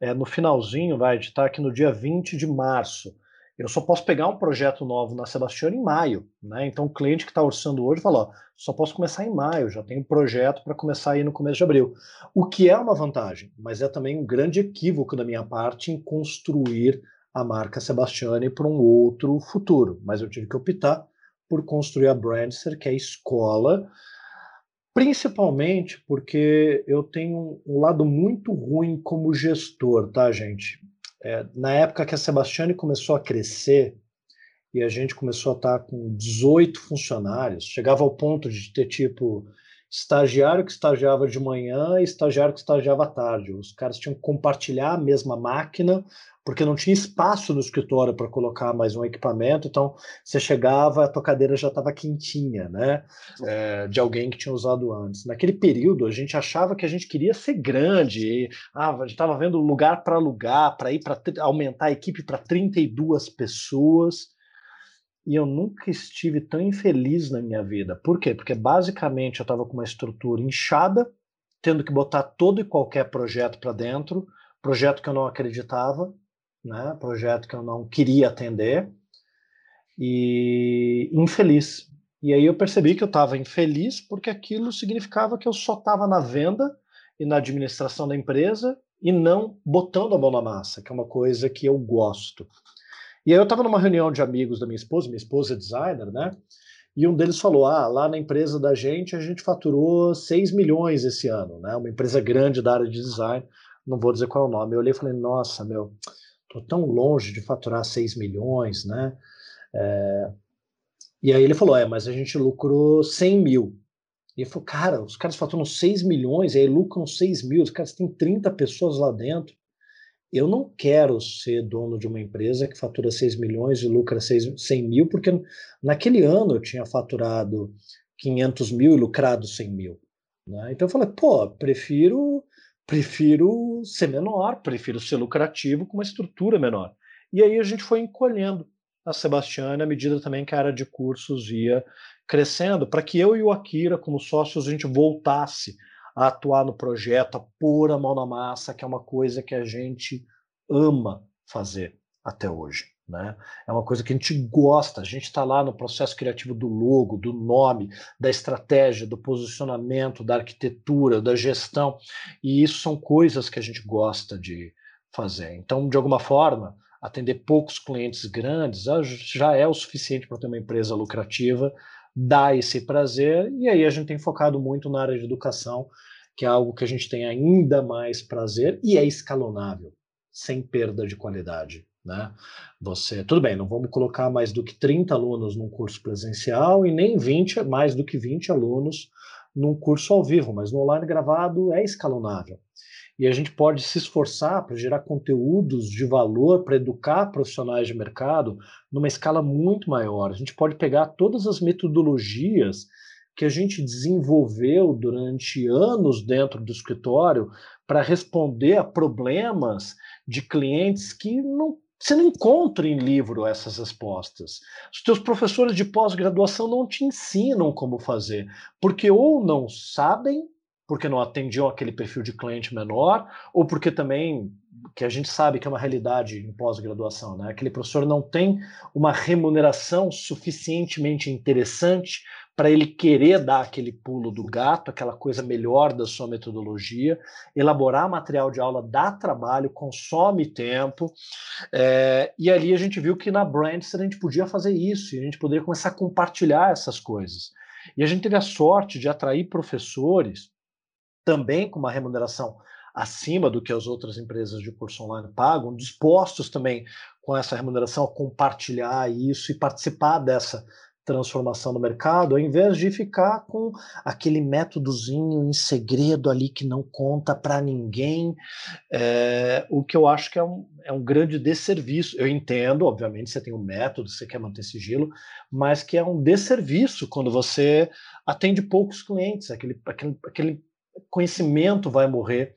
é, no finalzinho, vai, a gente está aqui no dia 20 de março. Eu só posso pegar um projeto novo na Sebastiana em maio, né? Então o cliente que está orçando hoje fala, ó, só posso começar em maio, já tenho um projeto para começar aí no começo de abril. O que é uma vantagem, mas é também um grande equívoco da minha parte em construir a marca Sebastiani para um outro futuro. Mas eu tive que optar por construir a Brandster, que é a escola, principalmente porque eu tenho um lado muito ruim como gestor, tá, gente? É, na época que a Sebastiani começou a crescer e a gente começou a estar com 18 funcionários, chegava ao ponto de ter tipo estagiário que estagiava de manhã e estagiário que estagiava à tarde. Os caras tinham que compartilhar a mesma máquina, porque não tinha espaço no escritório para colocar mais um equipamento, então você chegava, a tua cadeira já estava quentinha, né? É, de alguém que tinha usado antes. Naquele período, a gente achava que a gente queria ser grande, e, ah, a gente estava vendo lugar para alugar, para ir para aumentar a equipe para 32 pessoas. E eu nunca estive tão infeliz na minha vida. Por quê? Porque basicamente eu estava com uma estrutura inchada, tendo que botar todo e qualquer projeto para dentro, projeto que eu não acreditava, né? projeto que eu não queria atender, e infeliz. E aí eu percebi que eu estava infeliz porque aquilo significava que eu só estava na venda e na administração da empresa e não botando a mão na massa, que é uma coisa que eu gosto. E aí eu estava numa reunião de amigos da minha esposa, minha esposa é designer, né? E um deles falou: Ah, lá na empresa da gente a gente faturou 6 milhões esse ano, né? Uma empresa grande da área de design, não vou dizer qual é o nome. Eu olhei e falei: Nossa, meu, tô tão longe de faturar 6 milhões, né? É... E aí ele falou: É, mas a gente lucrou 100 mil. E ele falou, cara, os caras faturam 6 milhões, e aí lucram 6 mil, os caras têm 30 pessoas lá dentro. Eu não quero ser dono de uma empresa que fatura 6 milhões e lucra 6, 100 mil, porque naquele ano eu tinha faturado 500 mil e lucrado 100 mil. Né? Então eu falei, pô, prefiro, prefiro ser menor, prefiro ser lucrativo com uma estrutura menor. E aí a gente foi encolhendo a Sebastiana à medida também que a área de cursos ia crescendo, para que eu e o Akira, como sócios, a gente voltasse a atuar no projeto, a pôr a mão na massa, que é uma coisa que a gente ama fazer até hoje. Né? É uma coisa que a gente gosta, a gente está lá no processo criativo do logo, do nome, da estratégia, do posicionamento, da arquitetura, da gestão, e isso são coisas que a gente gosta de fazer. Então, de alguma forma, atender poucos clientes grandes já é o suficiente para ter uma empresa lucrativa, dá esse prazer, e aí a gente tem focado muito na área de educação, que é algo que a gente tem ainda mais prazer e é escalonável, sem perda de qualidade. Né? Você, tudo bem, não vamos colocar mais do que 30 alunos num curso presencial e nem 20, mais do que 20 alunos num curso ao vivo, mas no online gravado é escalonável e a gente pode se esforçar para gerar conteúdos de valor para educar profissionais de mercado numa escala muito maior. A gente pode pegar todas as metodologias que a gente desenvolveu durante anos dentro do escritório para responder a problemas de clientes que não você não encontra em livro essas respostas. Os teus professores de pós-graduação não te ensinam como fazer, porque ou não sabem porque não atendiam aquele perfil de cliente menor, ou porque também, que a gente sabe que é uma realidade em pós-graduação, né? aquele professor não tem uma remuneração suficientemente interessante para ele querer dar aquele pulo do gato, aquela coisa melhor da sua metodologia, elaborar material de aula dá trabalho, consome tempo, é, e ali a gente viu que na Brandster a gente podia fazer isso, e a gente poderia começar a compartilhar essas coisas. E a gente teve a sorte de atrair professores também com uma remuneração acima do que as outras empresas de curso online pagam, dispostos também com essa remuneração a compartilhar isso e participar dessa transformação no mercado, ao invés de ficar com aquele métodozinho em segredo ali que não conta para ninguém, é, o que eu acho que é um, é um grande desserviço. Eu entendo, obviamente, você tem um método, você quer manter sigilo, mas que é um desserviço quando você atende poucos clientes, aquele, aquele, aquele conhecimento vai morrer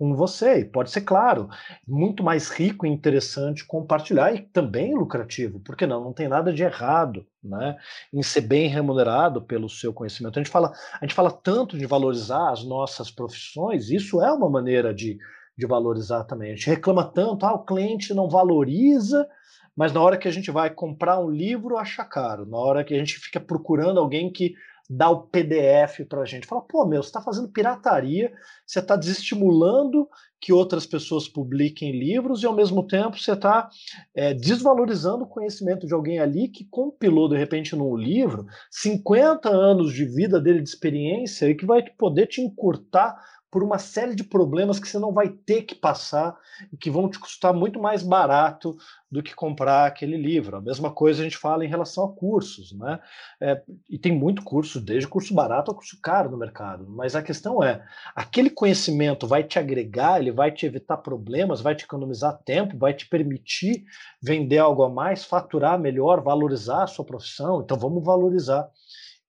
com você. E pode ser, claro, muito mais rico e interessante compartilhar e também lucrativo, porque não? Não tem nada de errado né, em ser bem remunerado pelo seu conhecimento. A gente, fala, a gente fala tanto de valorizar as nossas profissões, isso é uma maneira de, de valorizar também. A gente reclama tanto, ah, o cliente não valoriza, mas na hora que a gente vai comprar um livro, acha caro. Na hora que a gente fica procurando alguém que dá o PDF para a gente. Fala, pô, meu, você está fazendo pirataria, você está desestimulando que outras pessoas publiquem livros e, ao mesmo tempo, você está é, desvalorizando o conhecimento de alguém ali que compilou, de repente, num livro, 50 anos de vida dele de experiência e que vai poder te encurtar por uma série de problemas que você não vai ter que passar e que vão te custar muito mais barato do que comprar aquele livro. A mesma coisa a gente fala em relação a cursos, né? É, e tem muito curso, desde curso barato a curso caro no mercado. Mas a questão é, aquele conhecimento vai te agregar, ele vai te evitar problemas, vai te economizar tempo, vai te permitir vender algo a mais, faturar melhor, valorizar a sua profissão. Então vamos valorizar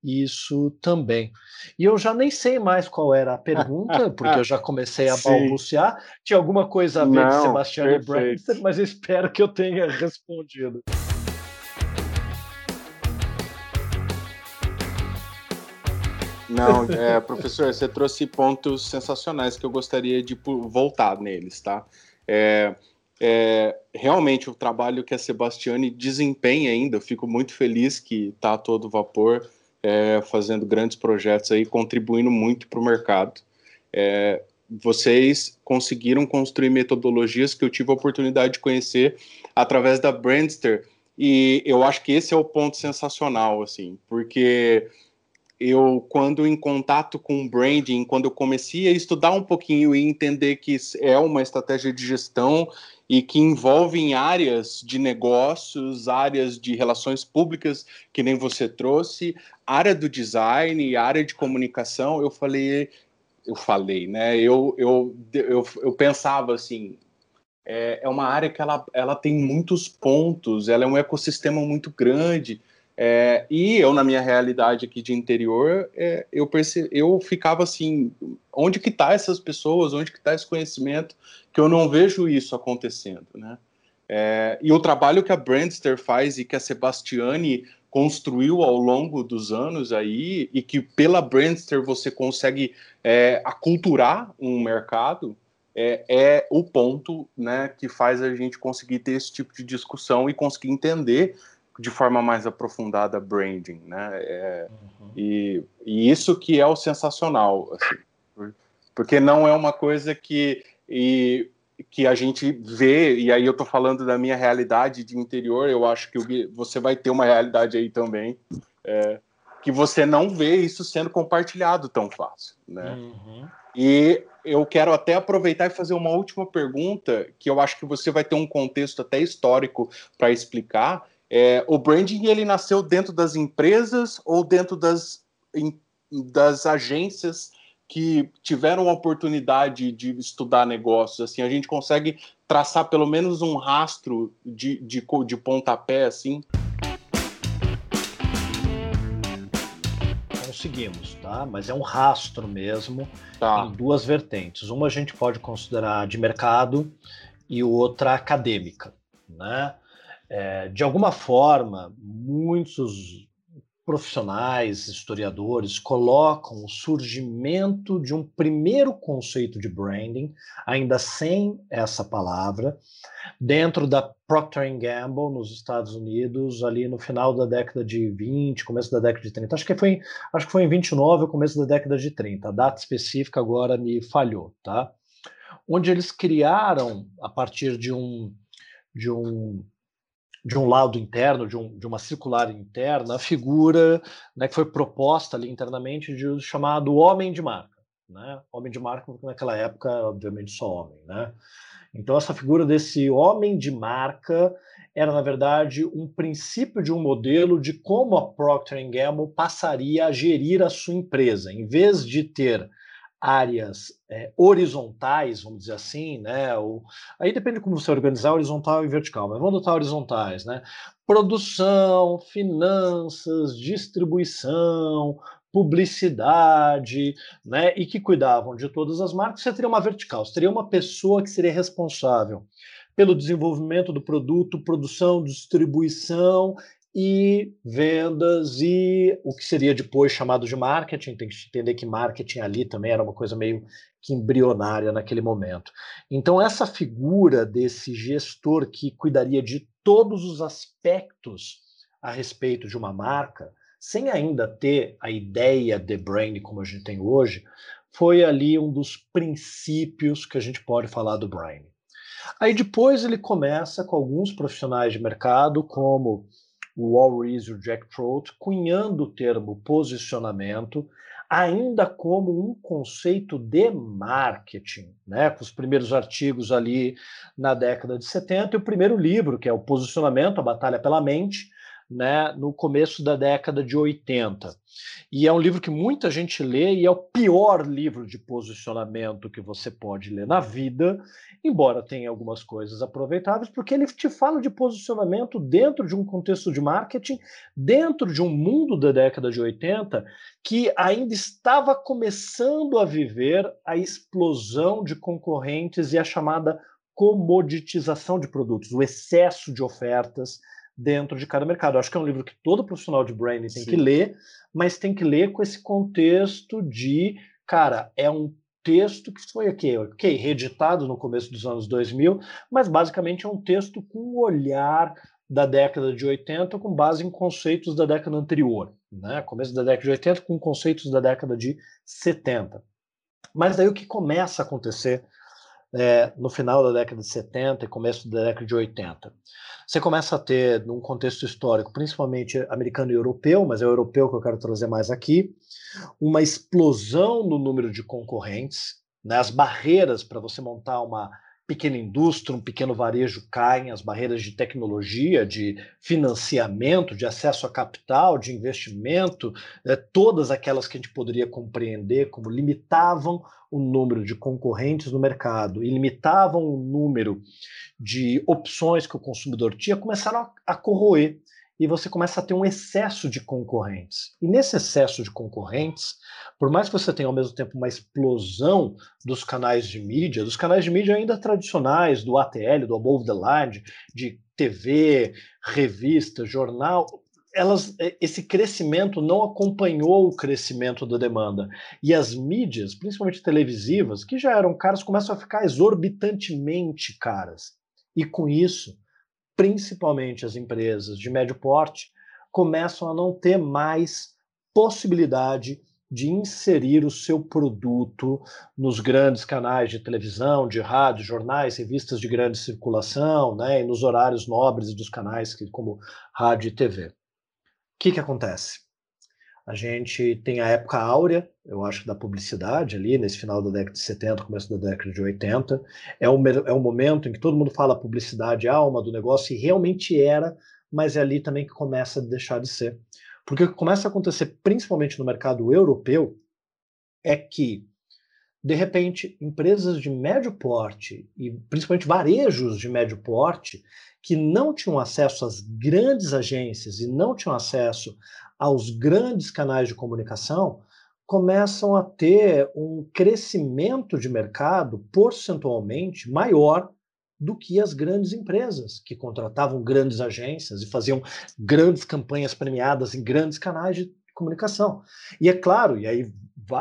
isso também. E eu já nem sei mais qual era a pergunta, porque eu já comecei a balbuciar. Tinha alguma coisa a ver com Sebastião Brewster, mas espero que eu tenha respondido. Não, é, professor, você trouxe pontos sensacionais que eu gostaria de voltar neles, tá? É, é, realmente o trabalho que a Sebastiane desempenha ainda, eu fico muito feliz que está a todo vapor é, fazendo grandes projetos aí, contribuindo muito para o mercado. É, vocês conseguiram construir metodologias que eu tive a oportunidade de conhecer através da Brandster, e eu acho que esse é o ponto sensacional, assim, porque eu, quando em contato com branding, quando eu comecei a estudar um pouquinho e entender que é uma estratégia de gestão e que envolve em áreas de negócios, áreas de relações públicas, que nem você trouxe, área do design, área de comunicação, eu falei, eu falei, né? Eu, eu, eu, eu pensava assim, é, é uma área que ela, ela tem muitos pontos, ela é um ecossistema muito grande, é, e eu, na minha realidade aqui de interior, é, eu, perce... eu ficava assim, onde que tá essas pessoas, onde que tá esse conhecimento, que eu não vejo isso acontecendo, né? É, e o trabalho que a Brandster faz e que a Sebastiani construiu ao longo dos anos aí, e que pela Brandster você consegue é, aculturar um mercado, é, é, o ponto né, que faz a gente conseguir ter esse tipo de discussão e conseguir entender de forma mais aprofundada branding, né? É, uhum. e, e, isso que é o sensacional, assim, porque não é uma coisa que e, que a gente vê e aí eu tô falando da minha realidade de interior, eu acho que você vai ter uma realidade aí também. É, que você não vê isso sendo compartilhado tão fácil, né? Uhum. E eu quero até aproveitar e fazer uma última pergunta, que eu acho que você vai ter um contexto até histórico para explicar, é, o branding ele nasceu dentro das empresas ou dentro das, em, das agências que tiveram a oportunidade de estudar negócios? Assim, a gente consegue traçar pelo menos um rastro de, de, de pontapé, assim? Conseguimos, tá? Mas é um rastro mesmo tá. em duas vertentes. Uma a gente pode considerar de mercado e outra acadêmica, né? É, de alguma forma, muitos profissionais, historiadores, colocam o surgimento de um primeiro conceito de branding, ainda sem essa palavra, dentro da Procter Gamble nos Estados Unidos, ali no final da década de 20, começo da década de 30. Acho que foi, acho que foi em 29 ou começo da década de 30. A data específica agora me falhou, tá? Onde eles criaram a partir de um de um de um laudo interno, de, um, de uma circular interna, a figura né, que foi proposta ali internamente de chamado homem de marca. Né? Homem de marca, porque naquela época, obviamente, só homem. Né? Então, essa figura desse homem de marca era, na verdade, um princípio de um modelo de como a Procter Gamble passaria a gerir a sua empresa. Em vez de ter áreas é, horizontais, vamos dizer assim, né? Ou, aí depende de como você organizar horizontal e vertical, mas vamos adotar horizontais, né? Produção, finanças, distribuição, publicidade, né? E que cuidavam de todas as marcas, você teria uma vertical, você teria uma pessoa que seria responsável pelo desenvolvimento do produto, produção, distribuição e vendas e o que seria depois chamado de marketing. Tem que entender que marketing ali também era uma coisa meio que embrionária naquele momento. Então, essa figura desse gestor que cuidaria de todos os aspectos a respeito de uma marca, sem ainda ter a ideia de brand como a gente tem hoje, foi ali um dos princípios que a gente pode falar do brand. Aí depois ele começa com alguns profissionais de mercado, como o Reese e o Jack Trout, cunhando o termo posicionamento, ainda como um conceito de marketing, né? com os primeiros artigos ali na década de 70 e o primeiro livro, que é o Posicionamento, a Batalha pela Mente, né, no começo da década de 80. E é um livro que muita gente lê e é o pior livro de posicionamento que você pode ler na vida, embora tenha algumas coisas aproveitáveis, porque ele te fala de posicionamento dentro de um contexto de marketing, dentro de um mundo da década de 80 que ainda estava começando a viver a explosão de concorrentes e a chamada comoditização de produtos, o excesso de ofertas dentro de cada mercado. Eu acho que é um livro que todo profissional de branding tem Sim. que ler, mas tem que ler com esse contexto de, cara, é um texto que foi aqui, ok, reeditado no começo dos anos 2000, mas basicamente é um texto com um olhar da década de 80 com base em conceitos da década anterior, né? Começo da década de 80 com conceitos da década de 70. Mas daí o que começa a acontecer é, no final da década de 70 e começo da década de 80? Você começa a ter, num contexto histórico, principalmente americano e europeu, mas é o europeu que eu quero trazer mais aqui, uma explosão no número de concorrentes, né? as barreiras para você montar uma pequena indústria, um pequeno varejo caem, as barreiras de tecnologia, de financiamento, de acesso a capital, de investimento, né, todas aquelas que a gente poderia compreender como limitavam o número de concorrentes no mercado e limitavam o número de opções que o consumidor tinha, começaram a, a corroer e você começa a ter um excesso de concorrentes. E nesse excesso de concorrentes, por mais que você tenha ao mesmo tempo uma explosão dos canais de mídia, dos canais de mídia ainda tradicionais, do ATL, do Above the Line, de TV, revista, jornal, elas, é, esse crescimento não acompanhou o crescimento da demanda. E as mídias, principalmente televisivas, que já eram caras, começam a ficar exorbitantemente caras. E com isso, principalmente as empresas de médio porte, começam a não ter mais possibilidade de inserir o seu produto nos grandes canais de televisão, de rádio, jornais, revistas de grande circulação, né, e nos horários nobres dos canais como rádio e TV. O que, que acontece? A gente tem a época áurea, eu acho, da publicidade ali, nesse final da década de 70, começo da década de 80. É um, é um momento em que todo mundo fala publicidade alma do negócio, e realmente era, mas é ali também que começa a deixar de ser. Porque o que começa a acontecer, principalmente no mercado europeu, é que, de repente, empresas de médio porte, e principalmente varejos de médio porte, que não tinham acesso às grandes agências e não tinham acesso aos grandes canais de comunicação, começam a ter um crescimento de mercado percentualmente maior do que as grandes empresas, que contratavam grandes agências e faziam grandes campanhas premiadas em grandes canais de comunicação. E é claro, e aí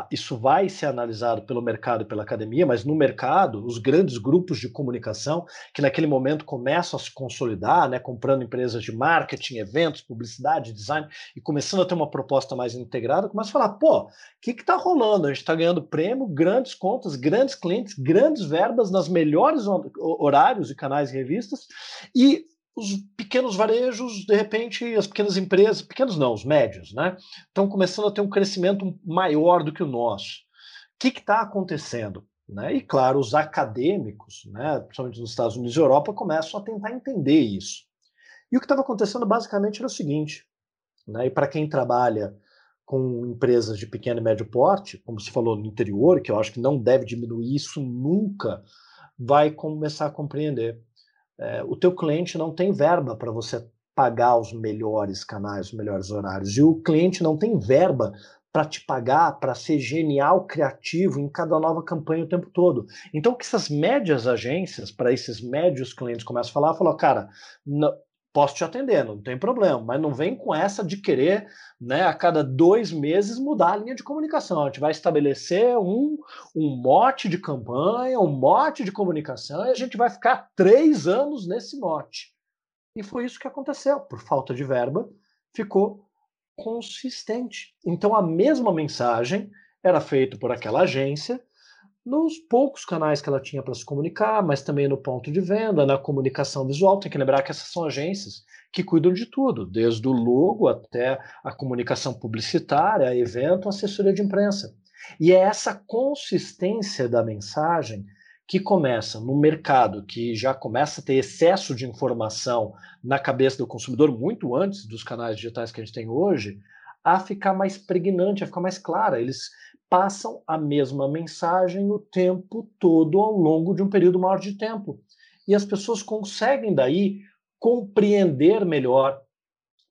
isso vai ser analisado pelo mercado e pela academia, mas no mercado, os grandes grupos de comunicação, que naquele momento começam a se consolidar, né, comprando empresas de marketing, eventos, publicidade, design, e começando a ter uma proposta mais integrada, começam a falar: pô, o que está rolando? A gente está ganhando prêmio, grandes contas, grandes clientes, grandes verbas nas melhores horários e canais e revistas, e os pequenos varejos, de repente, as pequenas empresas, pequenos não, os médios, né, estão começando a ter um crescimento maior do que o nosso. O que está acontecendo? Né? E, claro, os acadêmicos, né, principalmente nos Estados Unidos e Europa, começam a tentar entender isso. E o que estava acontecendo basicamente era o seguinte: né, e para quem trabalha com empresas de pequeno e médio porte, como se falou no interior, que eu acho que não deve diminuir isso nunca, vai começar a compreender é, o teu cliente não tem verba para você pagar os melhores canais, os melhores horários. E o cliente não tem verba para te pagar, para ser genial, criativo em cada nova campanha o tempo todo. Então, que essas médias agências, para esses médios clientes começam a falar, falou, cara, posso te atender, não tem problema, mas não vem com essa de querer, né, a cada dois meses mudar a linha de comunicação. A gente vai estabelecer um, um mote de campanha, um mote de comunicação, e a gente vai ficar três anos nesse mote. E foi isso que aconteceu. Por falta de verba, ficou consistente. Então a mesma mensagem era feita por aquela agência, nos poucos canais que ela tinha para se comunicar, mas também no ponto de venda, na comunicação visual. Tem que lembrar que essas são agências que cuidam de tudo, desde o logo até a comunicação publicitária, evento, assessoria de imprensa. E é essa consistência da mensagem que começa no mercado, que já começa a ter excesso de informação na cabeça do consumidor muito antes dos canais digitais que a gente tem hoje, a ficar mais pregnante, a ficar mais clara. Eles passam a mesma mensagem o tempo todo ao longo de um período maior de tempo. E as pessoas conseguem daí compreender melhor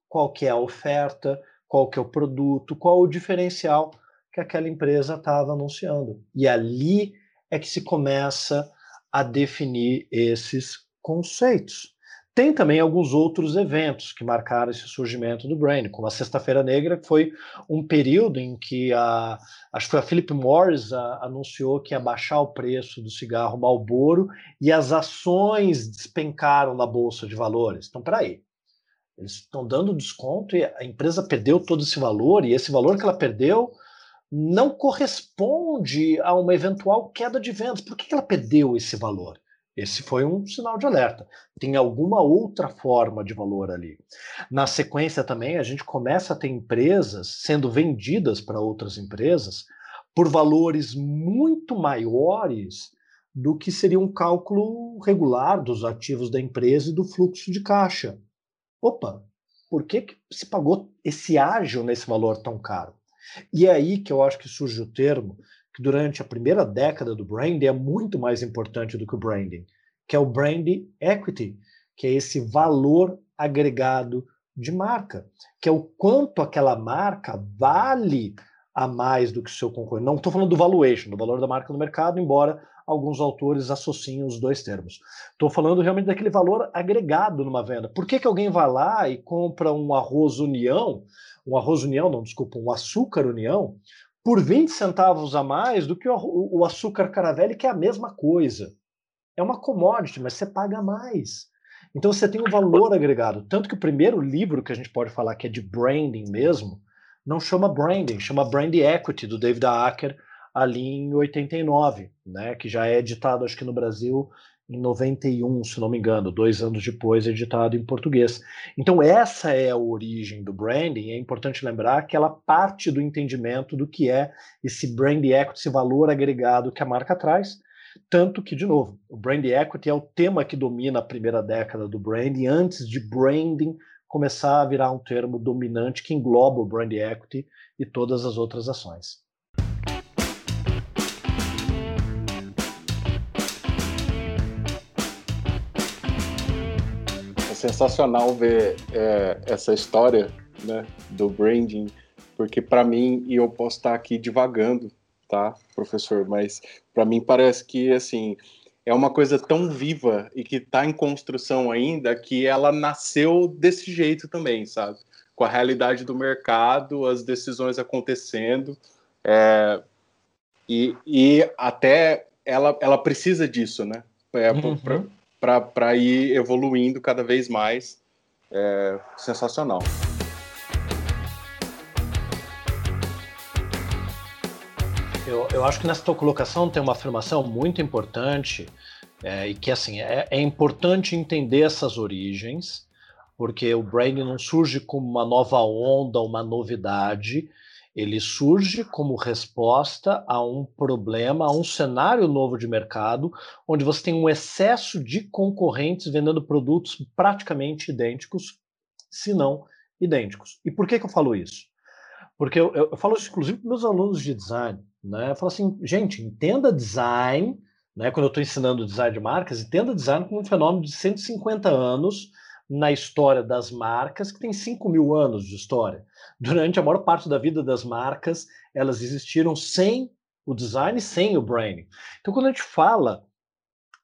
qual que é a oferta, qual que é o produto, qual o diferencial que aquela empresa estava anunciando. E ali é que se começa a definir esses conceitos. Tem também alguns outros eventos que marcaram esse surgimento do brand, como a Sexta-feira Negra, que foi um período em que a, acho que foi a Philip Morris a, anunciou que ia baixar o preço do cigarro Marlboro e as ações despencaram na bolsa de valores. Então, peraí, Eles estão dando desconto e a empresa perdeu todo esse valor, e esse valor que ela perdeu não corresponde a uma eventual queda de vendas. Por que ela perdeu esse valor? Esse foi um sinal de alerta. Tem alguma outra forma de valor ali. Na sequência também, a gente começa a ter empresas sendo vendidas para outras empresas por valores muito maiores do que seria um cálculo regular dos ativos da empresa e do fluxo de caixa. Opa, por que, que se pagou esse ágio nesse valor tão caro? E é aí que eu acho que surge o termo durante a primeira década do branding é muito mais importante do que o branding, que é o brand equity, que é esse valor agregado de marca, que é o quanto aquela marca vale a mais do que o seu concorrente. Não estou falando do valuation, do valor da marca no mercado, embora alguns autores associem os dois termos. Estou falando realmente daquele valor agregado numa venda. Por que, que alguém vai lá e compra um arroz União, um arroz União, não, desculpa, um açúcar União, por 20 centavos a mais do que o, açúcar Caravelli, que é a mesma coisa. É uma commodity, mas você paga mais. Então você tem um valor agregado. Tanto que o primeiro livro que a gente pode falar que é de branding mesmo, não chama branding, chama Brand Equity, do David Acker, ali em 89, né, que já é editado, acho que no Brasil, em 91, se não me engano, dois anos depois, editado em português. Então, essa é a origem do branding. É importante lembrar que ela parte do entendimento do que é esse brand equity, esse valor agregado que a marca traz. Tanto que, de novo, o brand equity é o tema que domina a primeira década do branding, antes de branding começar a virar um termo dominante que engloba o brand equity e todas as outras ações. Sensacional ver é, essa história né, do branding, porque para mim, e eu posso estar aqui divagando, tá, professor, mas para mim parece que assim é uma coisa tão viva e que está em construção ainda que ela nasceu desse jeito também, sabe? Com a realidade do mercado, as decisões acontecendo, é, e, e até ela, ela precisa disso, né? É, uhum para ir evoluindo cada vez mais. É sensacional. Eu, eu acho que nessa tua colocação tem uma afirmação muito importante é, e que assim é, é importante entender essas origens, porque o branding não surge como uma nova onda, uma novidade, ele surge como resposta a um problema, a um cenário novo de mercado, onde você tem um excesso de concorrentes vendendo produtos praticamente idênticos, se não idênticos. E por que, que eu falo isso? Porque eu, eu, eu falo isso, inclusive, para meus alunos de design. Né? Eu falo assim, gente, entenda design, né? quando eu estou ensinando design de marcas, entenda design como um fenômeno de 150 anos, na história das marcas, que tem 5 mil anos de história. Durante a maior parte da vida das marcas, elas existiram sem o design, sem o branding. Então, quando a gente fala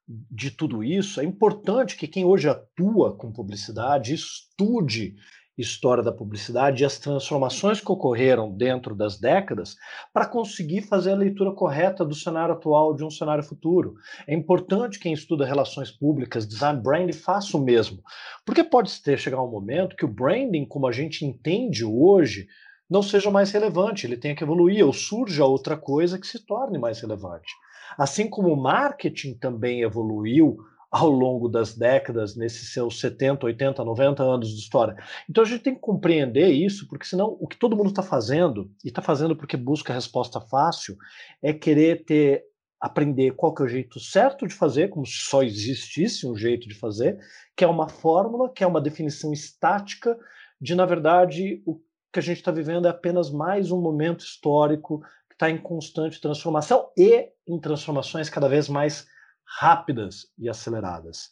de tudo isso, é importante que quem hoje atua com publicidade estude história da publicidade e as transformações que ocorreram dentro das décadas para conseguir fazer a leitura correta do cenário atual de um cenário futuro. É importante quem estuda relações públicas, design branding, faça o mesmo. Porque pode ter chegar um momento que o branding, como a gente entende hoje, não seja mais relevante, ele tenha que evoluir, ou surja outra coisa que se torne mais relevante. Assim como o marketing também evoluiu ao longo das décadas, nesses seus 70, 80, 90 anos de história. Então a gente tem que compreender isso, porque senão o que todo mundo está fazendo, e está fazendo porque busca resposta fácil, é querer ter aprender qual que é o jeito certo de fazer, como se só existisse um jeito de fazer, que é uma fórmula, que é uma definição estática de, na verdade, o que a gente está vivendo é apenas mais um momento histórico que está em constante transformação e em transformações cada vez mais rápidas e aceleradas.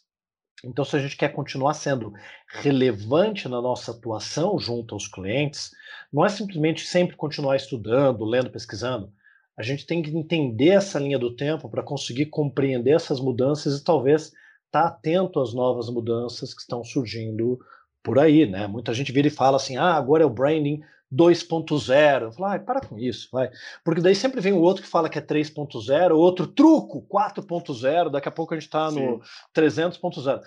Então, se a gente quer continuar sendo relevante na nossa atuação junto aos clientes, não é simplesmente sempre continuar estudando, lendo, pesquisando. A gente tem que entender essa linha do tempo para conseguir compreender essas mudanças e talvez estar tá atento às novas mudanças que estão surgindo por aí, né? Muita gente vira e fala assim: ah, agora é o branding 2.0. Fala, ah, para com isso, vai. Porque daí sempre vem o outro que fala que é 3.0, outro truco 4.0, daqui a pouco a gente está no 300.0.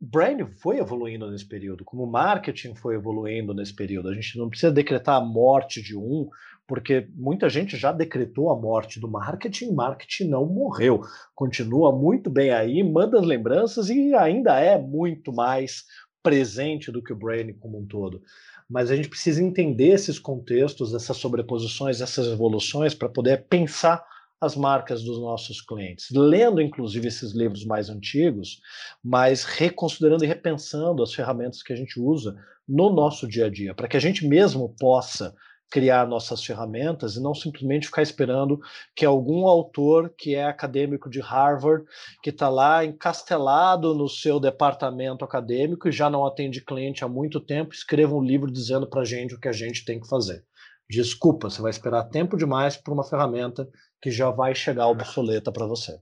brand foi evoluindo nesse período, como o marketing foi evoluindo nesse período. A gente não precisa decretar a morte de um, porque muita gente já decretou a morte do marketing, marketing não morreu, continua muito bem aí, manda as lembranças e ainda é muito mais presente do que o branding como um todo. Mas a gente precisa entender esses contextos, essas sobreposições, essas evoluções para poder pensar as marcas dos nossos clientes, lendo inclusive esses livros mais antigos, mas reconsiderando e repensando as ferramentas que a gente usa no nosso dia a dia, para que a gente mesmo possa criar nossas ferramentas e não simplesmente ficar esperando que algum autor que é acadêmico de Harvard, que está lá encastelado no seu departamento acadêmico e já não atende cliente há muito tempo, escreva um livro dizendo para a gente o que a gente tem que fazer. Desculpa, você vai esperar tempo demais por uma ferramenta que já vai chegar obsoleta para você.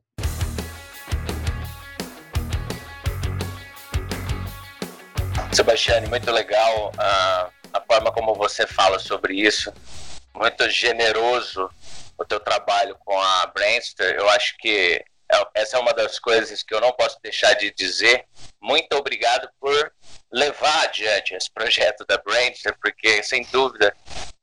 Sebastiane, muito legal a, a forma como você fala sobre isso. Muito generoso o teu trabalho com a Brandster. Eu acho que é, essa é uma das coisas que eu não posso deixar de dizer. Muito obrigado por levar adiante esse projeto da Brandster, porque sem dúvida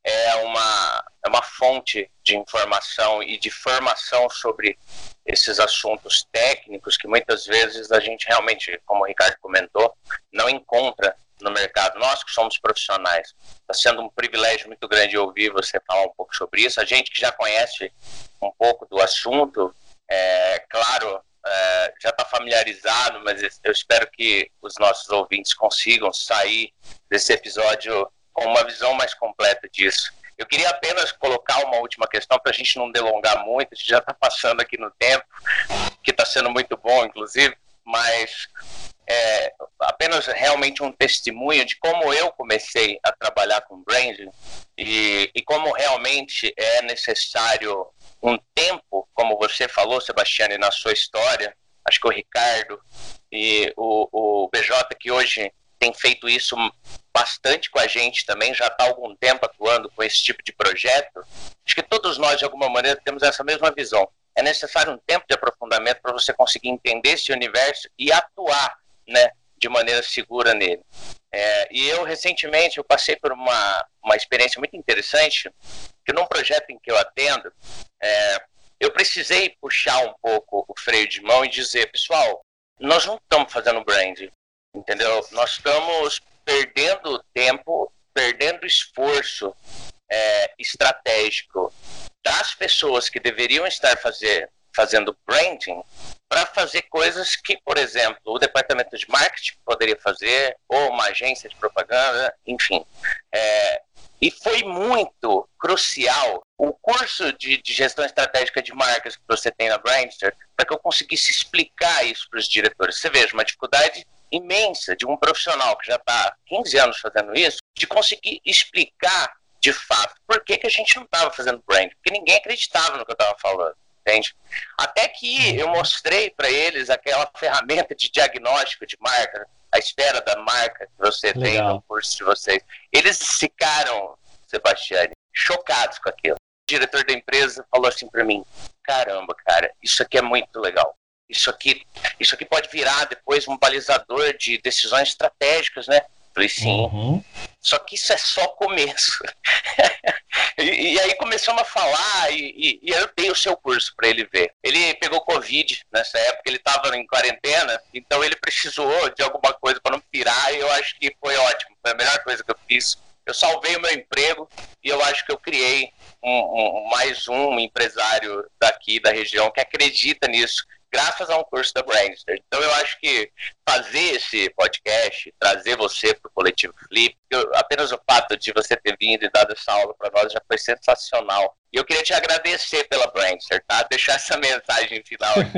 é uma, é uma fonte de informação e de formação sobre esses assuntos técnicos que muitas vezes a gente realmente, como o Ricardo comentou, não encontra no mercado. Nós que somos profissionais, está sendo um privilégio muito grande ouvir você falar um pouco sobre isso. A gente que já conhece um pouco do assunto, é claro, é, já está familiarizado, mas eu espero que os nossos ouvintes consigam sair desse episódio com uma visão mais completa disso. Eu queria apenas colocar uma última questão para a gente não delongar muito, a gente já está passando aqui no tempo, que está sendo muito bom, inclusive, mas é, apenas realmente um testemunho de como eu comecei a trabalhar com branding e, e como realmente é necessário um tempo, como você falou, Sebastiane, na sua história, acho que o Ricardo e o, o BJ, que hoje tem feito isso bastante com a gente também, já está algum tempo atuando com esse tipo de projeto. Acho que todos nós, de alguma maneira, temos essa mesma visão. É necessário um tempo de aprofundamento para você conseguir entender esse universo e atuar né, de maneira segura nele. É, e eu, recentemente, eu passei por uma, uma experiência muito interessante, que num projeto em que eu atendo, é, eu precisei puxar um pouco o freio de mão e dizer, pessoal, nós não estamos fazendo brand, entendeu? Nós estamos perdendo tempo, perdendo esforço é, estratégico das pessoas que deveriam estar fazer, fazendo branding para fazer coisas que, por exemplo, o departamento de marketing poderia fazer, ou uma agência de propaganda, enfim. É, e foi muito crucial o curso de, de, gestão estratégica de marcas que você tem na Brandster para que eu conseguisse explicar isso para os diretores. Você veja, uma dificuldade imensa de um profissional que já está 15 anos fazendo isso, de conseguir explicar de fato por que, que a gente não estava fazendo brand, porque ninguém acreditava no que eu estava falando. Entende? Até que eu mostrei para eles aquela ferramenta de diagnóstico de marca, a espera da marca que você Legal. tem no curso de vocês. Eles ficaram, Sebastiane, chocados com aquilo. O diretor da empresa falou assim para mim: caramba, cara, isso aqui é muito legal. Isso aqui, isso aqui pode virar depois um balizador de decisões estratégicas, né? Falei, sim. Uhum. Só que isso é só começo. e, e, aí começamos a falar e, e, e eu dei o seu curso para ele ver. Ele pegou Covid nessa época, ele estava em quarentena, então ele precisou de alguma coisa para não pirar e eu acho que foi ótimo. Foi a melhor coisa que eu fiz. Eu salvei o meu emprego e eu acho que eu criei um, um, mais um empresário daqui da região que acredita nisso graças a um curso da Brandster. Então eu acho que fazer esse podcast, trazer você para o Coletivo Flip, eu, apenas o fato de você ter vindo e dado essa aula para nós já foi sensacional. E eu queria te agradecer pela Brandster, tá? Deixar essa mensagem final aqui,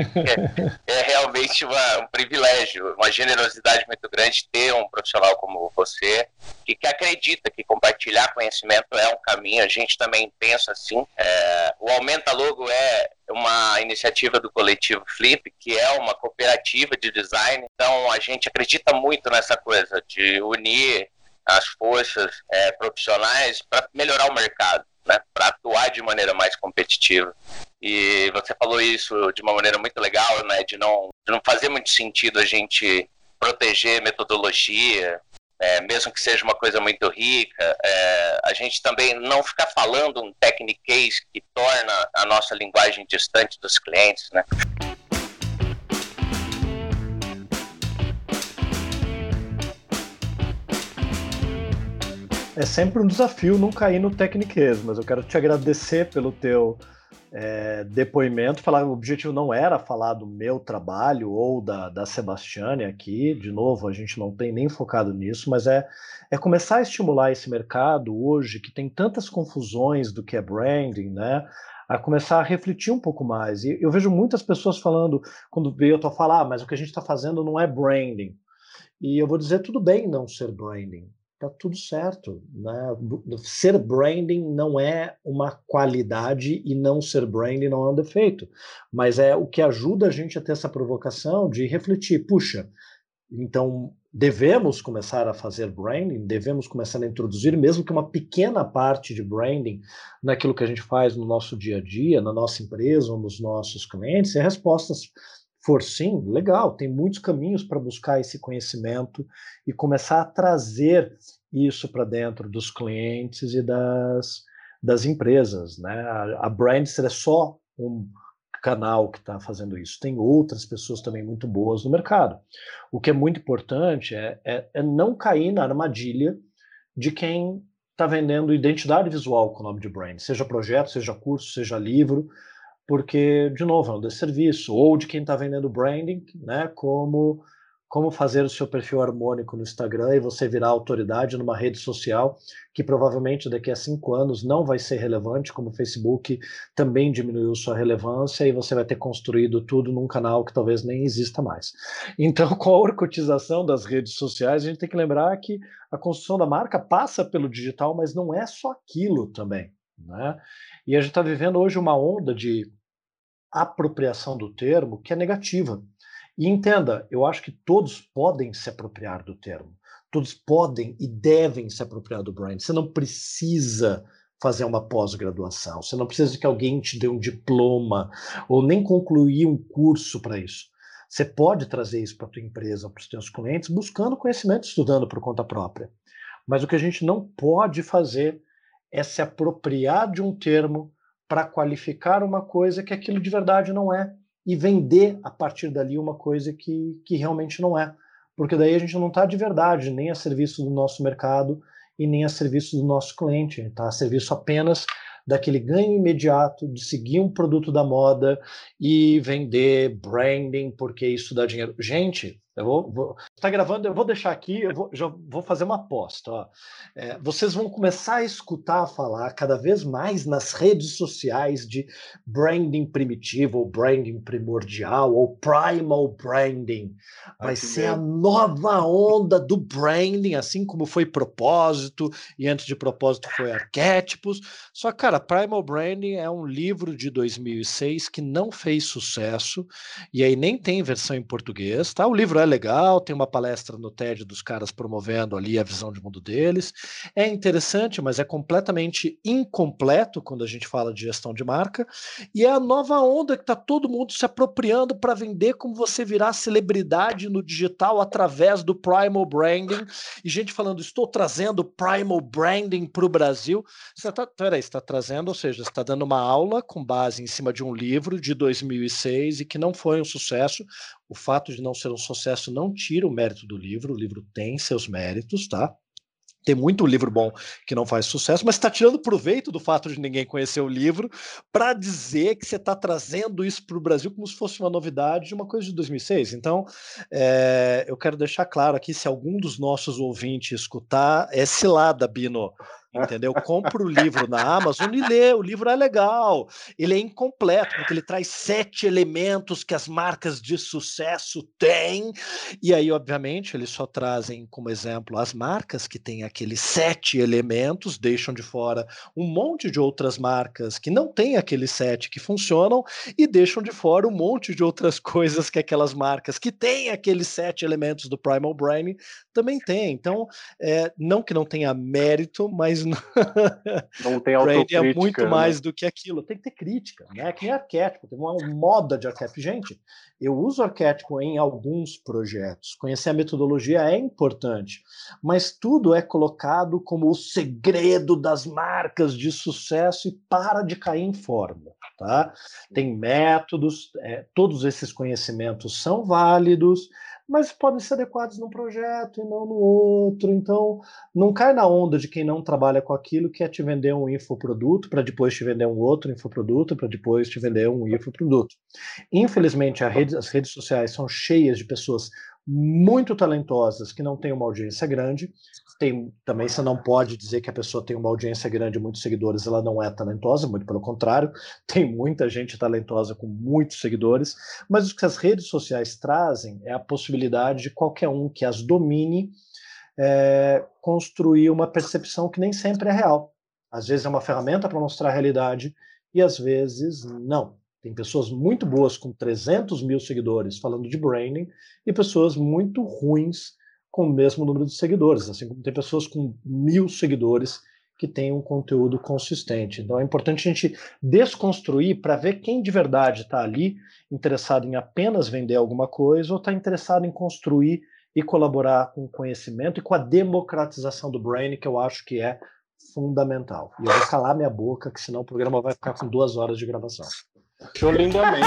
é, é, realmente uma, um privilégio, uma generosidade muito grande ter um profissional como você, que, que acredita que compartilhar conhecimento é um caminho, a gente também pensa assim. É, o Aumenta Logo é uma iniciativa do coletivo Flip, que é uma cooperativa de design, então a gente acredita muito nessa coisa de unir as forças é, profissionais para melhorar o mercado né, para atuar de maneira mais competitiva. E você falou isso de uma maneira muito legal, né, de não, de não fazer muito sentido a gente proteger metodologia, é, mesmo que seja uma coisa muito rica, é, a gente também não ficar falando um techniquez que torna a nossa linguagem distante dos clientes, né? É sempre um desafio não cair no techniquez, mas eu quero te agradecer pelo teu é, depoimento, falar o objetivo não era falar do meu trabalho ou da, da Sebastiane aqui, de novo, a gente não tem nem focado nisso, mas é, é começar a estimular esse mercado hoje que tem tantas confusões do que é branding, né? A começar a refletir um pouco mais. E eu vejo muitas pessoas falando, quando eu falar, ah, mas o que a gente está fazendo não é branding. E eu vou dizer, tudo bem não ser branding tá tudo certo. Né? Ser branding não é uma qualidade e não ser branding não é um defeito, mas é o que ajuda a gente a ter essa provocação de refletir, puxa, então devemos começar a fazer branding, devemos começar a introduzir, mesmo que uma pequena parte de branding naquilo que a gente faz no nosso dia a dia, na nossa empresa ou nos nossos clientes, e respostas for sim, legal, tem muitos caminhos para buscar esse conhecimento e começar a trazer isso para dentro dos clientes e das, das empresas. Né? A, a Brandster é só um canal que está fazendo isso. Tem outras pessoas também muito boas no mercado. O que é muito importante é, é, é não cair na armadilha de quem está vendendo identidade visual com o nome de brand, seja projeto, seja curso, seja livro, porque, de novo, é um desserviço, ou de quem está vendendo branding, né, como como fazer o seu perfil harmônico no Instagram e você virar autoridade numa rede social que provavelmente daqui a cinco anos não vai ser relevante, como o Facebook também diminuiu sua relevância e você vai ter construído tudo num canal que talvez nem exista mais. Então, com a orcotização das redes sociais, a gente tem que lembrar que a construção da marca passa pelo digital, mas não é só aquilo também. Né? E a gente está vivendo hoje uma onda de apropriação do termo que é negativa. E entenda, eu acho que todos podem se apropriar do termo. Todos podem e devem se apropriar do brand. Você não precisa fazer uma pós-graduação, você não precisa que alguém te dê um diploma ou nem concluir um curso para isso. Você pode trazer isso para a tua empresa, para os teus clientes, buscando conhecimento, estudando por conta própria. Mas o que a gente não pode fazer é se apropriar de um termo para qualificar uma coisa que aquilo de verdade não é e vender a partir dali uma coisa que, que realmente não é. Porque daí a gente não está de verdade nem a serviço do nosso mercado e nem a serviço do nosso cliente, está a serviço apenas daquele ganho imediato de seguir um produto da moda e vender branding porque isso dá dinheiro. Gente, eu vou, vou tá gravando, eu vou deixar aqui, eu vou, já vou fazer uma aposta. É, vocês vão começar a escutar falar cada vez mais nas redes sociais de branding primitivo, ou branding primordial, ou primal branding. Vai Aqui ser mesmo. a nova onda do branding, assim como foi propósito, e antes de propósito foi arquétipos. Só, cara, Primal Branding é um livro de 2006 que não fez sucesso, e aí nem tem versão em português, tá? O livro é legal, tem uma palestra no TED dos caras promovendo ali a visão de mundo deles. É interessante, mas é completamente incompleto quando a gente fala de gestão de marca. E é a nova onda que está todo mundo se apropriando para vender como você virar celebridade no digital através do Primal Branding. E gente falando, estou trazendo Primal Branding para o Brasil. Você está, está trazendo, ou seja, está dando uma aula com base em cima de um livro de 2006 e que não foi um sucesso. O fato de não ser um sucesso não tira o mérito do livro, o livro tem seus méritos, tá? Tem muito livro bom que não faz sucesso, mas está tirando proveito do fato de ninguém conhecer o livro para dizer que você está trazendo isso para o Brasil como se fosse uma novidade de uma coisa de 2006. Então, é, eu quero deixar claro aqui: se algum dos nossos ouvintes escutar, é cilada, Bino entendeu? Compra o livro na Amazon e lê. O livro é legal. Ele é incompleto, porque ele traz sete elementos que as marcas de sucesso têm. E aí, obviamente, eles só trazem como exemplo as marcas que têm aqueles sete elementos, deixam de fora um monte de outras marcas que não têm aqueles sete que funcionam e deixam de fora um monte de outras coisas que aquelas marcas que têm aqueles sete elementos do Primal Brain também têm. Então, é, não que não tenha mérito, mas não, não tem autocrítica. é muito né? mais do que aquilo. Tem que ter crítica, né? Que nem arquétipo, tem uma moda de arquétipo. Gente, eu uso arquétipo em alguns projetos. Conhecer a metodologia é importante, mas tudo é colocado como o segredo das marcas de sucesso e para de cair em forma. Tá? Tem métodos, é, todos esses conhecimentos são válidos, mas podem ser adequados num projeto e não no outro. Então, não cai na onda de quem não trabalha com aquilo, que é te vender um infoproduto para depois te vender um outro infoproduto para depois te vender um infoproduto. Infelizmente, rede, as redes sociais são cheias de pessoas muito talentosas que não têm uma audiência grande. Tem, também você não pode dizer que a pessoa tem uma audiência grande, muitos seguidores, ela não é talentosa, muito pelo contrário, tem muita gente talentosa com muitos seguidores, mas o que as redes sociais trazem é a possibilidade de qualquer um que as domine é, construir uma percepção que nem sempre é real. Às vezes é uma ferramenta para mostrar a realidade e às vezes não. Tem pessoas muito boas com 300 mil seguidores falando de branding e pessoas muito ruins com o mesmo número de seguidores, assim como tem pessoas com mil seguidores que têm um conteúdo consistente. Então é importante a gente desconstruir para ver quem de verdade está ali interessado em apenas vender alguma coisa ou está interessado em construir e colaborar com o conhecimento e com a democratização do branding, que eu acho que é fundamental. E eu vou calar minha boca, que senão o programa vai ficar com duas horas de gravação. Show lindamente.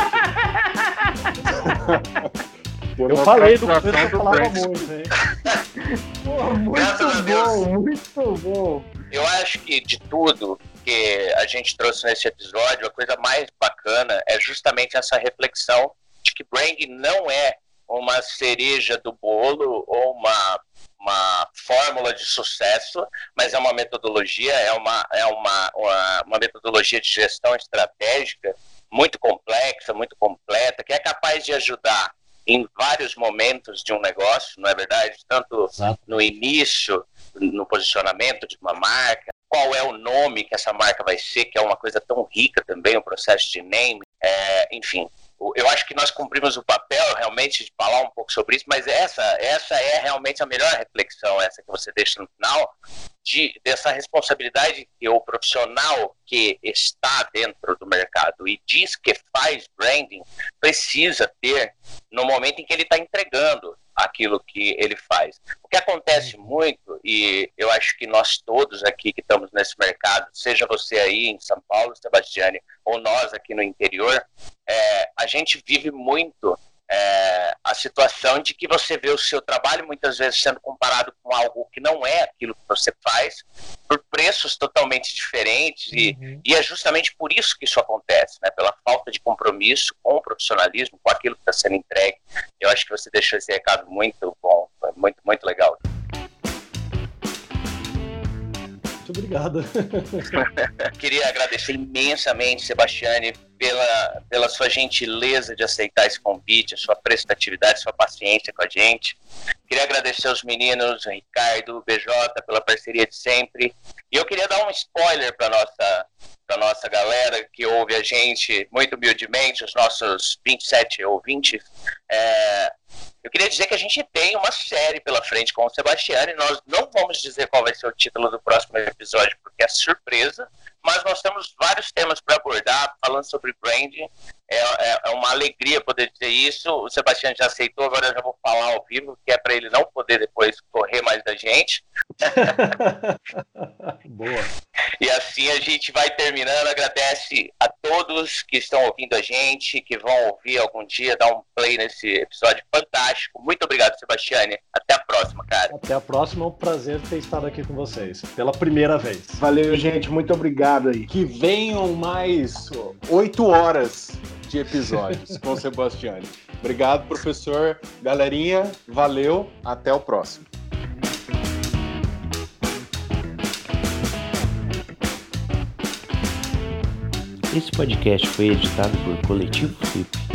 eu falei do começo que eu falava muito, hein? Pô, muito bom, muito bom. Eu acho que de tudo que a gente trouxe nesse episódio, a coisa mais bacana é justamente essa reflexão de que branding não é uma cereja do bolo ou uma, uma fórmula de sucesso, mas é uma metodologia, é uma, é uma, uma, uma metodologia de gestão estratégica muito complexa, muito completa, que é capaz de ajudar em vários momentos de um negócio, não é verdade? Tanto Exato. no início, no posicionamento de uma marca, qual é o nome que essa marca vai ser, que é uma coisa tão rica também, o processo de name, é, enfim. Eu acho que nós cumprimos o papel realmente de falar um pouco sobre isso, mas essa, essa é realmente a melhor reflexão, essa que você deixa no final, de, dessa responsabilidade que o profissional que está dentro do mercado e diz que faz branding precisa ter no momento em que ele está entregando aquilo que ele faz. O que acontece muito, e eu acho que nós todos aqui que estamos nesse mercado, seja você aí em São Paulo, Sebastiane, ou nós aqui no interior, é, a gente vive muito é, a situação de que você vê o seu trabalho muitas vezes sendo comparado com algo que não é aquilo que você faz, por preços totalmente diferentes, e, uhum. e é justamente por isso que isso acontece, né? pela falta de compromisso com o profissionalismo, com aquilo que está sendo entregue. Eu acho que você deixou esse recado muito bom, muito, muito legal. Muito obrigado. Queria agradecer imensamente, Sebastiane, pela, pela sua gentileza de aceitar esse convite, a sua prestatividade, sua paciência com a gente. Queria agradecer aos meninos, Ricardo, BJ, pela parceria de sempre. E eu queria dar um spoiler para nossa para nossa galera que ouve a gente muito humildemente, os nossos 27 ouvintes. É, eu queria dizer que a gente tem uma série pela frente com o Sebastiano e nós não vamos dizer qual vai ser o título do próximo episódio porque é surpresa, mas nós temos vários temas para abordar, falando sobre branding. É, é, é, uma alegria poder dizer isso. O Sebastião já aceitou, agora eu já vou falar ao vivo, que é para ele não poder depois correr mais da gente. Boa. E assim a gente vai terminando. Agradece a todos que estão ouvindo a gente, que vão ouvir algum dia, dar um play nesse episódio fantástico. Muito obrigado, Sebastiane. Até a próxima, cara. Até a próxima. É um prazer ter estado aqui com vocês pela primeira vez. Valeu, gente. Muito obrigado aí. Que venham mais oito horas de episódios com Sebastiane. Obrigado, professor. Galerinha, valeu. Até o próximo. Esse podcast foi editado por Coletivo Flip.